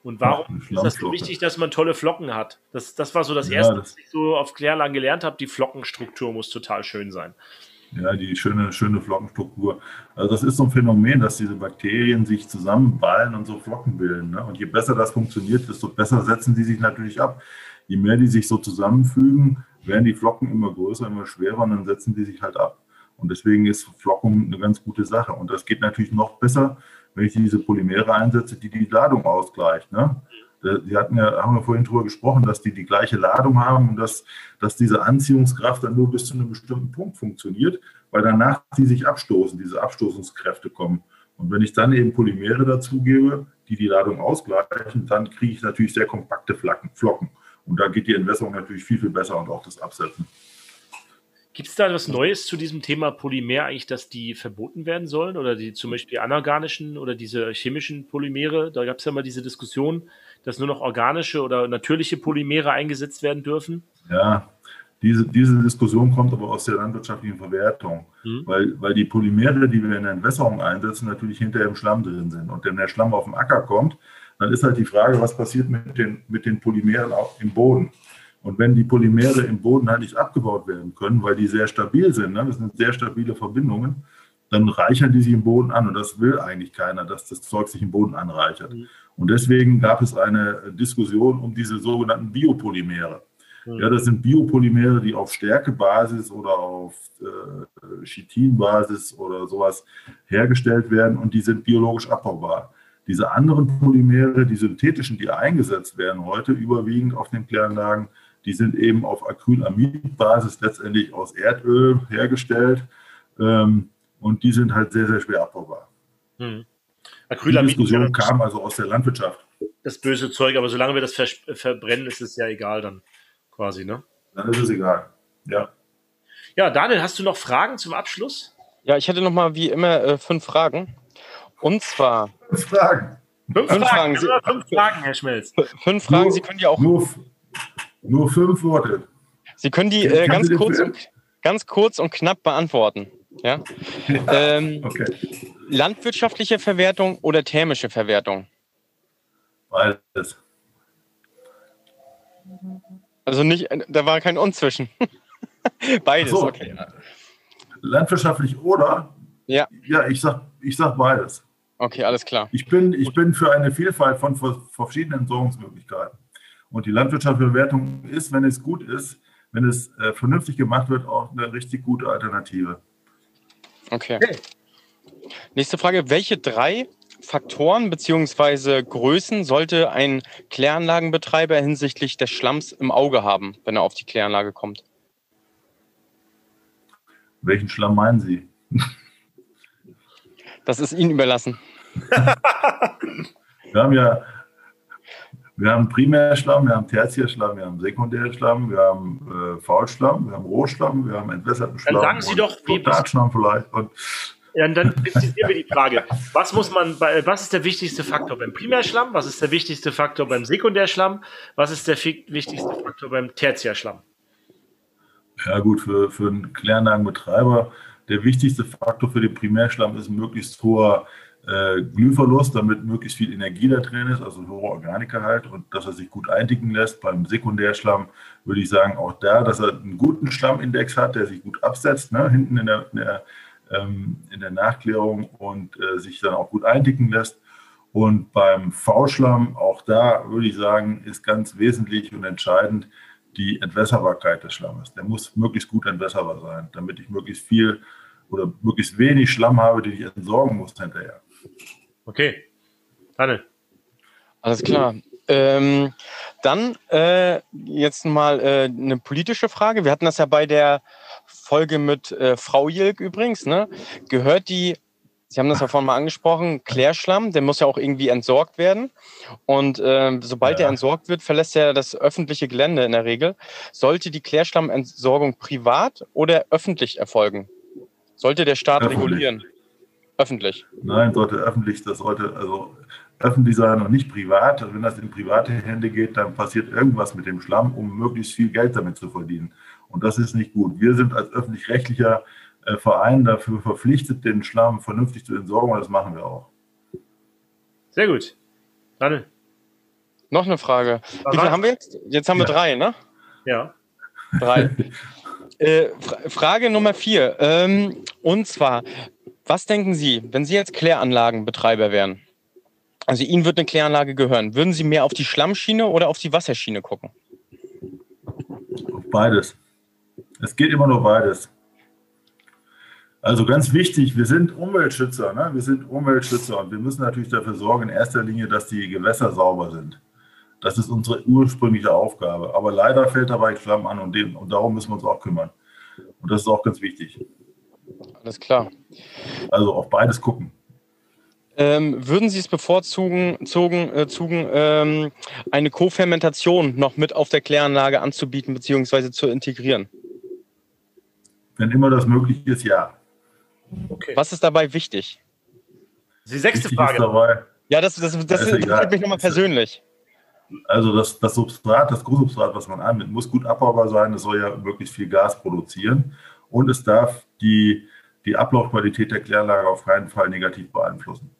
Und warum ja, ist das so wichtig, dass man tolle Flocken hat? Das, das war so das ja, Erste, das was ich so auf Kläranlagen gelernt habe. Die Flockenstruktur muss total schön sein. Ja, die schöne, schöne Flockenstruktur. Also das ist so ein Phänomen, dass diese Bakterien sich zusammenballen und so Flocken bilden. Ne? Und je besser das funktioniert, desto besser setzen die sich natürlich ab je mehr die sich so zusammenfügen, werden die Flocken immer größer, immer schwerer und dann setzen die sich halt ab. Und deswegen ist Flockung eine ganz gute Sache. Und das geht natürlich noch besser, wenn ich diese Polymere einsetze, die die Ladung ausgleicht. Ne? Sie hatten ja, haben wir vorhin darüber gesprochen, dass die die gleiche Ladung haben und dass, dass diese Anziehungskraft dann nur bis zu einem bestimmten Punkt funktioniert, weil danach die sich abstoßen, diese Abstoßungskräfte kommen. Und wenn ich dann eben Polymere dazugebe, die die Ladung ausgleichen, dann kriege ich natürlich sehr kompakte Flocken. Und da geht die Entwässerung natürlich viel, viel besser und auch das Absetzen. Gibt es da was Neues zu diesem Thema Polymer eigentlich, dass die verboten werden sollen? Oder die zum Beispiel anorganischen oder diese chemischen Polymere? Da gab es ja mal diese Diskussion, dass nur noch organische oder natürliche Polymere eingesetzt werden dürfen. Ja, diese, diese Diskussion kommt aber aus der landwirtschaftlichen Verwertung, mhm. weil, weil die Polymere, die wir in der Entwässerung einsetzen, natürlich hinterher im Schlamm drin sind. Und wenn der Schlamm auf den Acker kommt, dann ist halt die Frage, was passiert mit den, mit den Polymeren auch im Boden. Und wenn die Polymere im Boden halt nicht abgebaut werden können, weil die sehr stabil sind, ne, das sind sehr stabile Verbindungen, dann reichern die sich im Boden an. Und das will eigentlich keiner, dass das Zeug sich im Boden anreichert. Mhm. Und deswegen gab es eine Diskussion um diese sogenannten Biopolymere. Mhm. Ja, das sind Biopolymere, die auf Stärkebasis oder auf äh, Chitinbasis oder sowas hergestellt werden und die sind biologisch abbaubar. Diese anderen Polymere, die synthetischen, die eingesetzt werden heute überwiegend auf den Kläranlagen, die sind eben auf Acrylamidbasis letztendlich aus Erdöl hergestellt ähm, und die sind halt sehr, sehr schwer abbaubar. Hm. Acrylamid die Diskussion kam also aus der Landwirtschaft. Das böse Zeug, aber solange wir das ver verbrennen, ist es ja egal dann quasi, ne? Dann ist es egal, ja. Ja, Daniel, hast du noch Fragen zum Abschluss? Ja, ich hätte noch mal wie immer äh, fünf Fragen. Und zwar. Fünf Fragen. Fünf, fünf Fragen. Fragen. Sie, fünf Fragen, Herr Schmelz. Fünf Fragen. Nur, Sie können die auch. Nur, nur fünf Worte. Sie können die äh, ganz, kurz und, ganz kurz und knapp beantworten. Ja. Ähm, okay. Landwirtschaftliche Verwertung oder thermische Verwertung? Beides. Also nicht, da war kein Und zwischen. beides, so. okay. Landwirtschaftlich oder? Ja. Ja, ich sag, ich sag beides. Okay, alles klar. Ich bin, ich bin für eine Vielfalt von verschiedenen Entsorgungsmöglichkeiten. Und die landwirtschaftliche Bewertung ist, wenn es gut ist, wenn es äh, vernünftig gemacht wird, auch eine richtig gute Alternative. Okay. okay. Nächste Frage. Welche drei Faktoren bzw. Größen sollte ein Kläranlagenbetreiber hinsichtlich des Schlamms im Auge haben, wenn er auf die Kläranlage kommt? Welchen Schlamm meinen Sie? Das ist Ihnen überlassen. wir haben ja wir haben Primärschlamm, wir haben Tertiärschlamm, wir haben Sekundärschlamm, wir haben äh, Faulschlamm, wir haben Rohschlamm, wir haben entwässerten Schlamm. Dann sagen Sie doch, wie vielleicht. Und ja, dann präzisieren wir die Frage. Was muss man bei, was ist der wichtigste Faktor beim Primärschlamm? Was ist der wichtigste Faktor beim Sekundärschlamm? Was ist der wichtigste Faktor beim Tertiärschlamm? Ja, gut, für, für einen Kläranlagenbetreiber, der wichtigste Faktor für den Primärschlamm ist möglichst hoher äh, Glühverlust, damit möglichst viel Energie da drin ist, also hoher Organikgehalt und dass er sich gut eindicken lässt. Beim Sekundärschlamm würde ich sagen, auch da, dass er einen guten Schlammindex hat, der sich gut absetzt, ne, hinten in der, in der, ähm, in der Nachklärung und äh, sich dann auch gut eindicken lässt. Und beim V-Schlamm, auch da würde ich sagen, ist ganz wesentlich und entscheidend die Entwässerbarkeit des Schlammes. Der muss möglichst gut entwässerbar sein, damit ich möglichst viel oder möglichst wenig Schlamm habe, den ich entsorgen muss hinterher. Okay. Daniel. Alles klar. Ähm, dann äh, jetzt mal äh, eine politische Frage. Wir hatten das ja bei der Folge mit äh, Frau Jilk übrigens. Ne? Gehört die, Sie haben das ja vorhin mal angesprochen, Klärschlamm, der muss ja auch irgendwie entsorgt werden. Und äh, sobald ja. der entsorgt wird, verlässt er das öffentliche Gelände in der Regel. Sollte die Klärschlammentsorgung privat oder öffentlich erfolgen? Sollte der Staat öffentlich. regulieren? Öffentlich. Nein, sollte öffentlich, das sollte also öffentlich sein und nicht privat. Wenn das in private Hände geht, dann passiert irgendwas mit dem Schlamm, um möglichst viel Geld damit zu verdienen. Und das ist nicht gut. Wir sind als öffentlich-rechtlicher äh, Verein dafür verpflichtet, den Schlamm vernünftig zu entsorgen und das machen wir auch. Sehr gut. Daniel. Noch eine Frage. Wie viele haben wir jetzt? Jetzt haben wir ja. drei, ne? Ja. Drei. äh, Frage Nummer vier. Ähm, und zwar, was denken Sie, wenn Sie jetzt Kläranlagenbetreiber wären? Also Ihnen wird eine Kläranlage gehören. Würden Sie mehr auf die Schlammschiene oder auf die Wasserschiene gucken? Beides. Es geht immer nur beides. Also ganz wichtig, wir sind Umweltschützer. Ne? Wir sind Umweltschützer und wir müssen natürlich dafür sorgen, in erster Linie, dass die Gewässer sauber sind. Das ist unsere ursprüngliche Aufgabe. Aber leider fällt dabei Schlamm an und, dem, und darum müssen wir uns auch kümmern. Und das ist auch ganz wichtig. Alles klar. Also auf beides gucken. Ähm, würden Sie es bevorzugen, zogen, äh, zugen, ähm, eine Co-Fermentation noch mit auf der Kläranlage anzubieten bzw. zu integrieren? Wenn immer das möglich ist, ja. Okay. Was ist dabei wichtig? Die sechste wichtig Frage. Dabei, ja, das, das, das, das interessiert mich nochmal persönlich. Also das, das Substrat, das Grundsubstrat, was man anbietet, muss gut abbaubar sein. Es soll ja möglichst viel Gas produzieren. Und es darf die, die Ablaufqualität der Kläranlage auf keinen Fall negativ beeinflussen.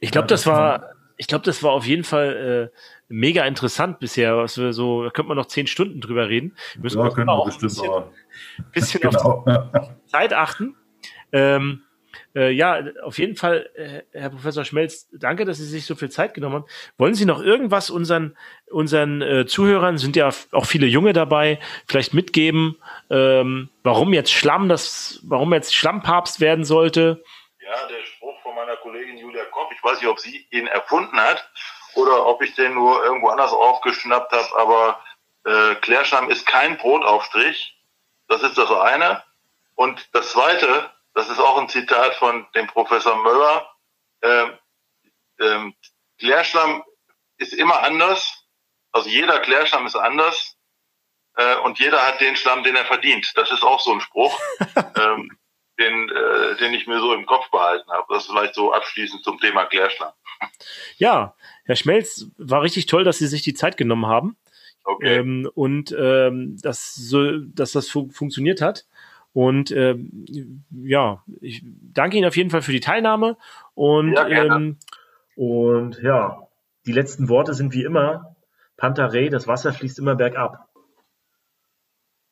Ich glaube, das war, ich glaube, das war auf jeden Fall äh, mega interessant bisher. Was wir so, da könnte man noch zehn Stunden drüber reden. Wir müssen ja, können wir bestimmt, bisschen, aber bisschen genau. auf Zeit achten. Ähm, äh, ja, auf jeden Fall, äh, Herr Professor Schmelz, danke, dass Sie sich so viel Zeit genommen haben. Wollen Sie noch irgendwas unseren, unseren äh, Zuhörern, sind ja auch viele Junge dabei, vielleicht mitgeben, ähm, warum jetzt Schlamm, das, warum jetzt Schlammpapst werden sollte? Ja, der Spruch von meiner Kollegin Julia Kopp, ich weiß nicht, ob sie ihn erfunden hat oder ob ich den nur irgendwo anders aufgeschnappt habe, aber äh, Klärschlamm ist kein Brotaufstrich. Das ist das eine. Und das zweite, das ist auch ein Zitat von dem Professor Möller. Ähm, ähm, Klärschlamm ist immer anders. Also jeder Klärschlamm ist anders. Äh, und jeder hat den Schlamm, den er verdient. Das ist auch so ein Spruch, ähm, den, äh, den ich mir so im Kopf behalten habe. Das ist vielleicht so abschließend zum Thema Klärschlamm. Ja, Herr Schmelz, war richtig toll, dass Sie sich die Zeit genommen haben. Okay. Ähm, und ähm, dass, so, dass das fu funktioniert hat. Und ähm, ja, ich danke Ihnen auf jeden Fall für die Teilnahme und ja, ähm, und ja, die letzten Worte sind wie immer Panther Ray, das Wasser fließt immer bergab.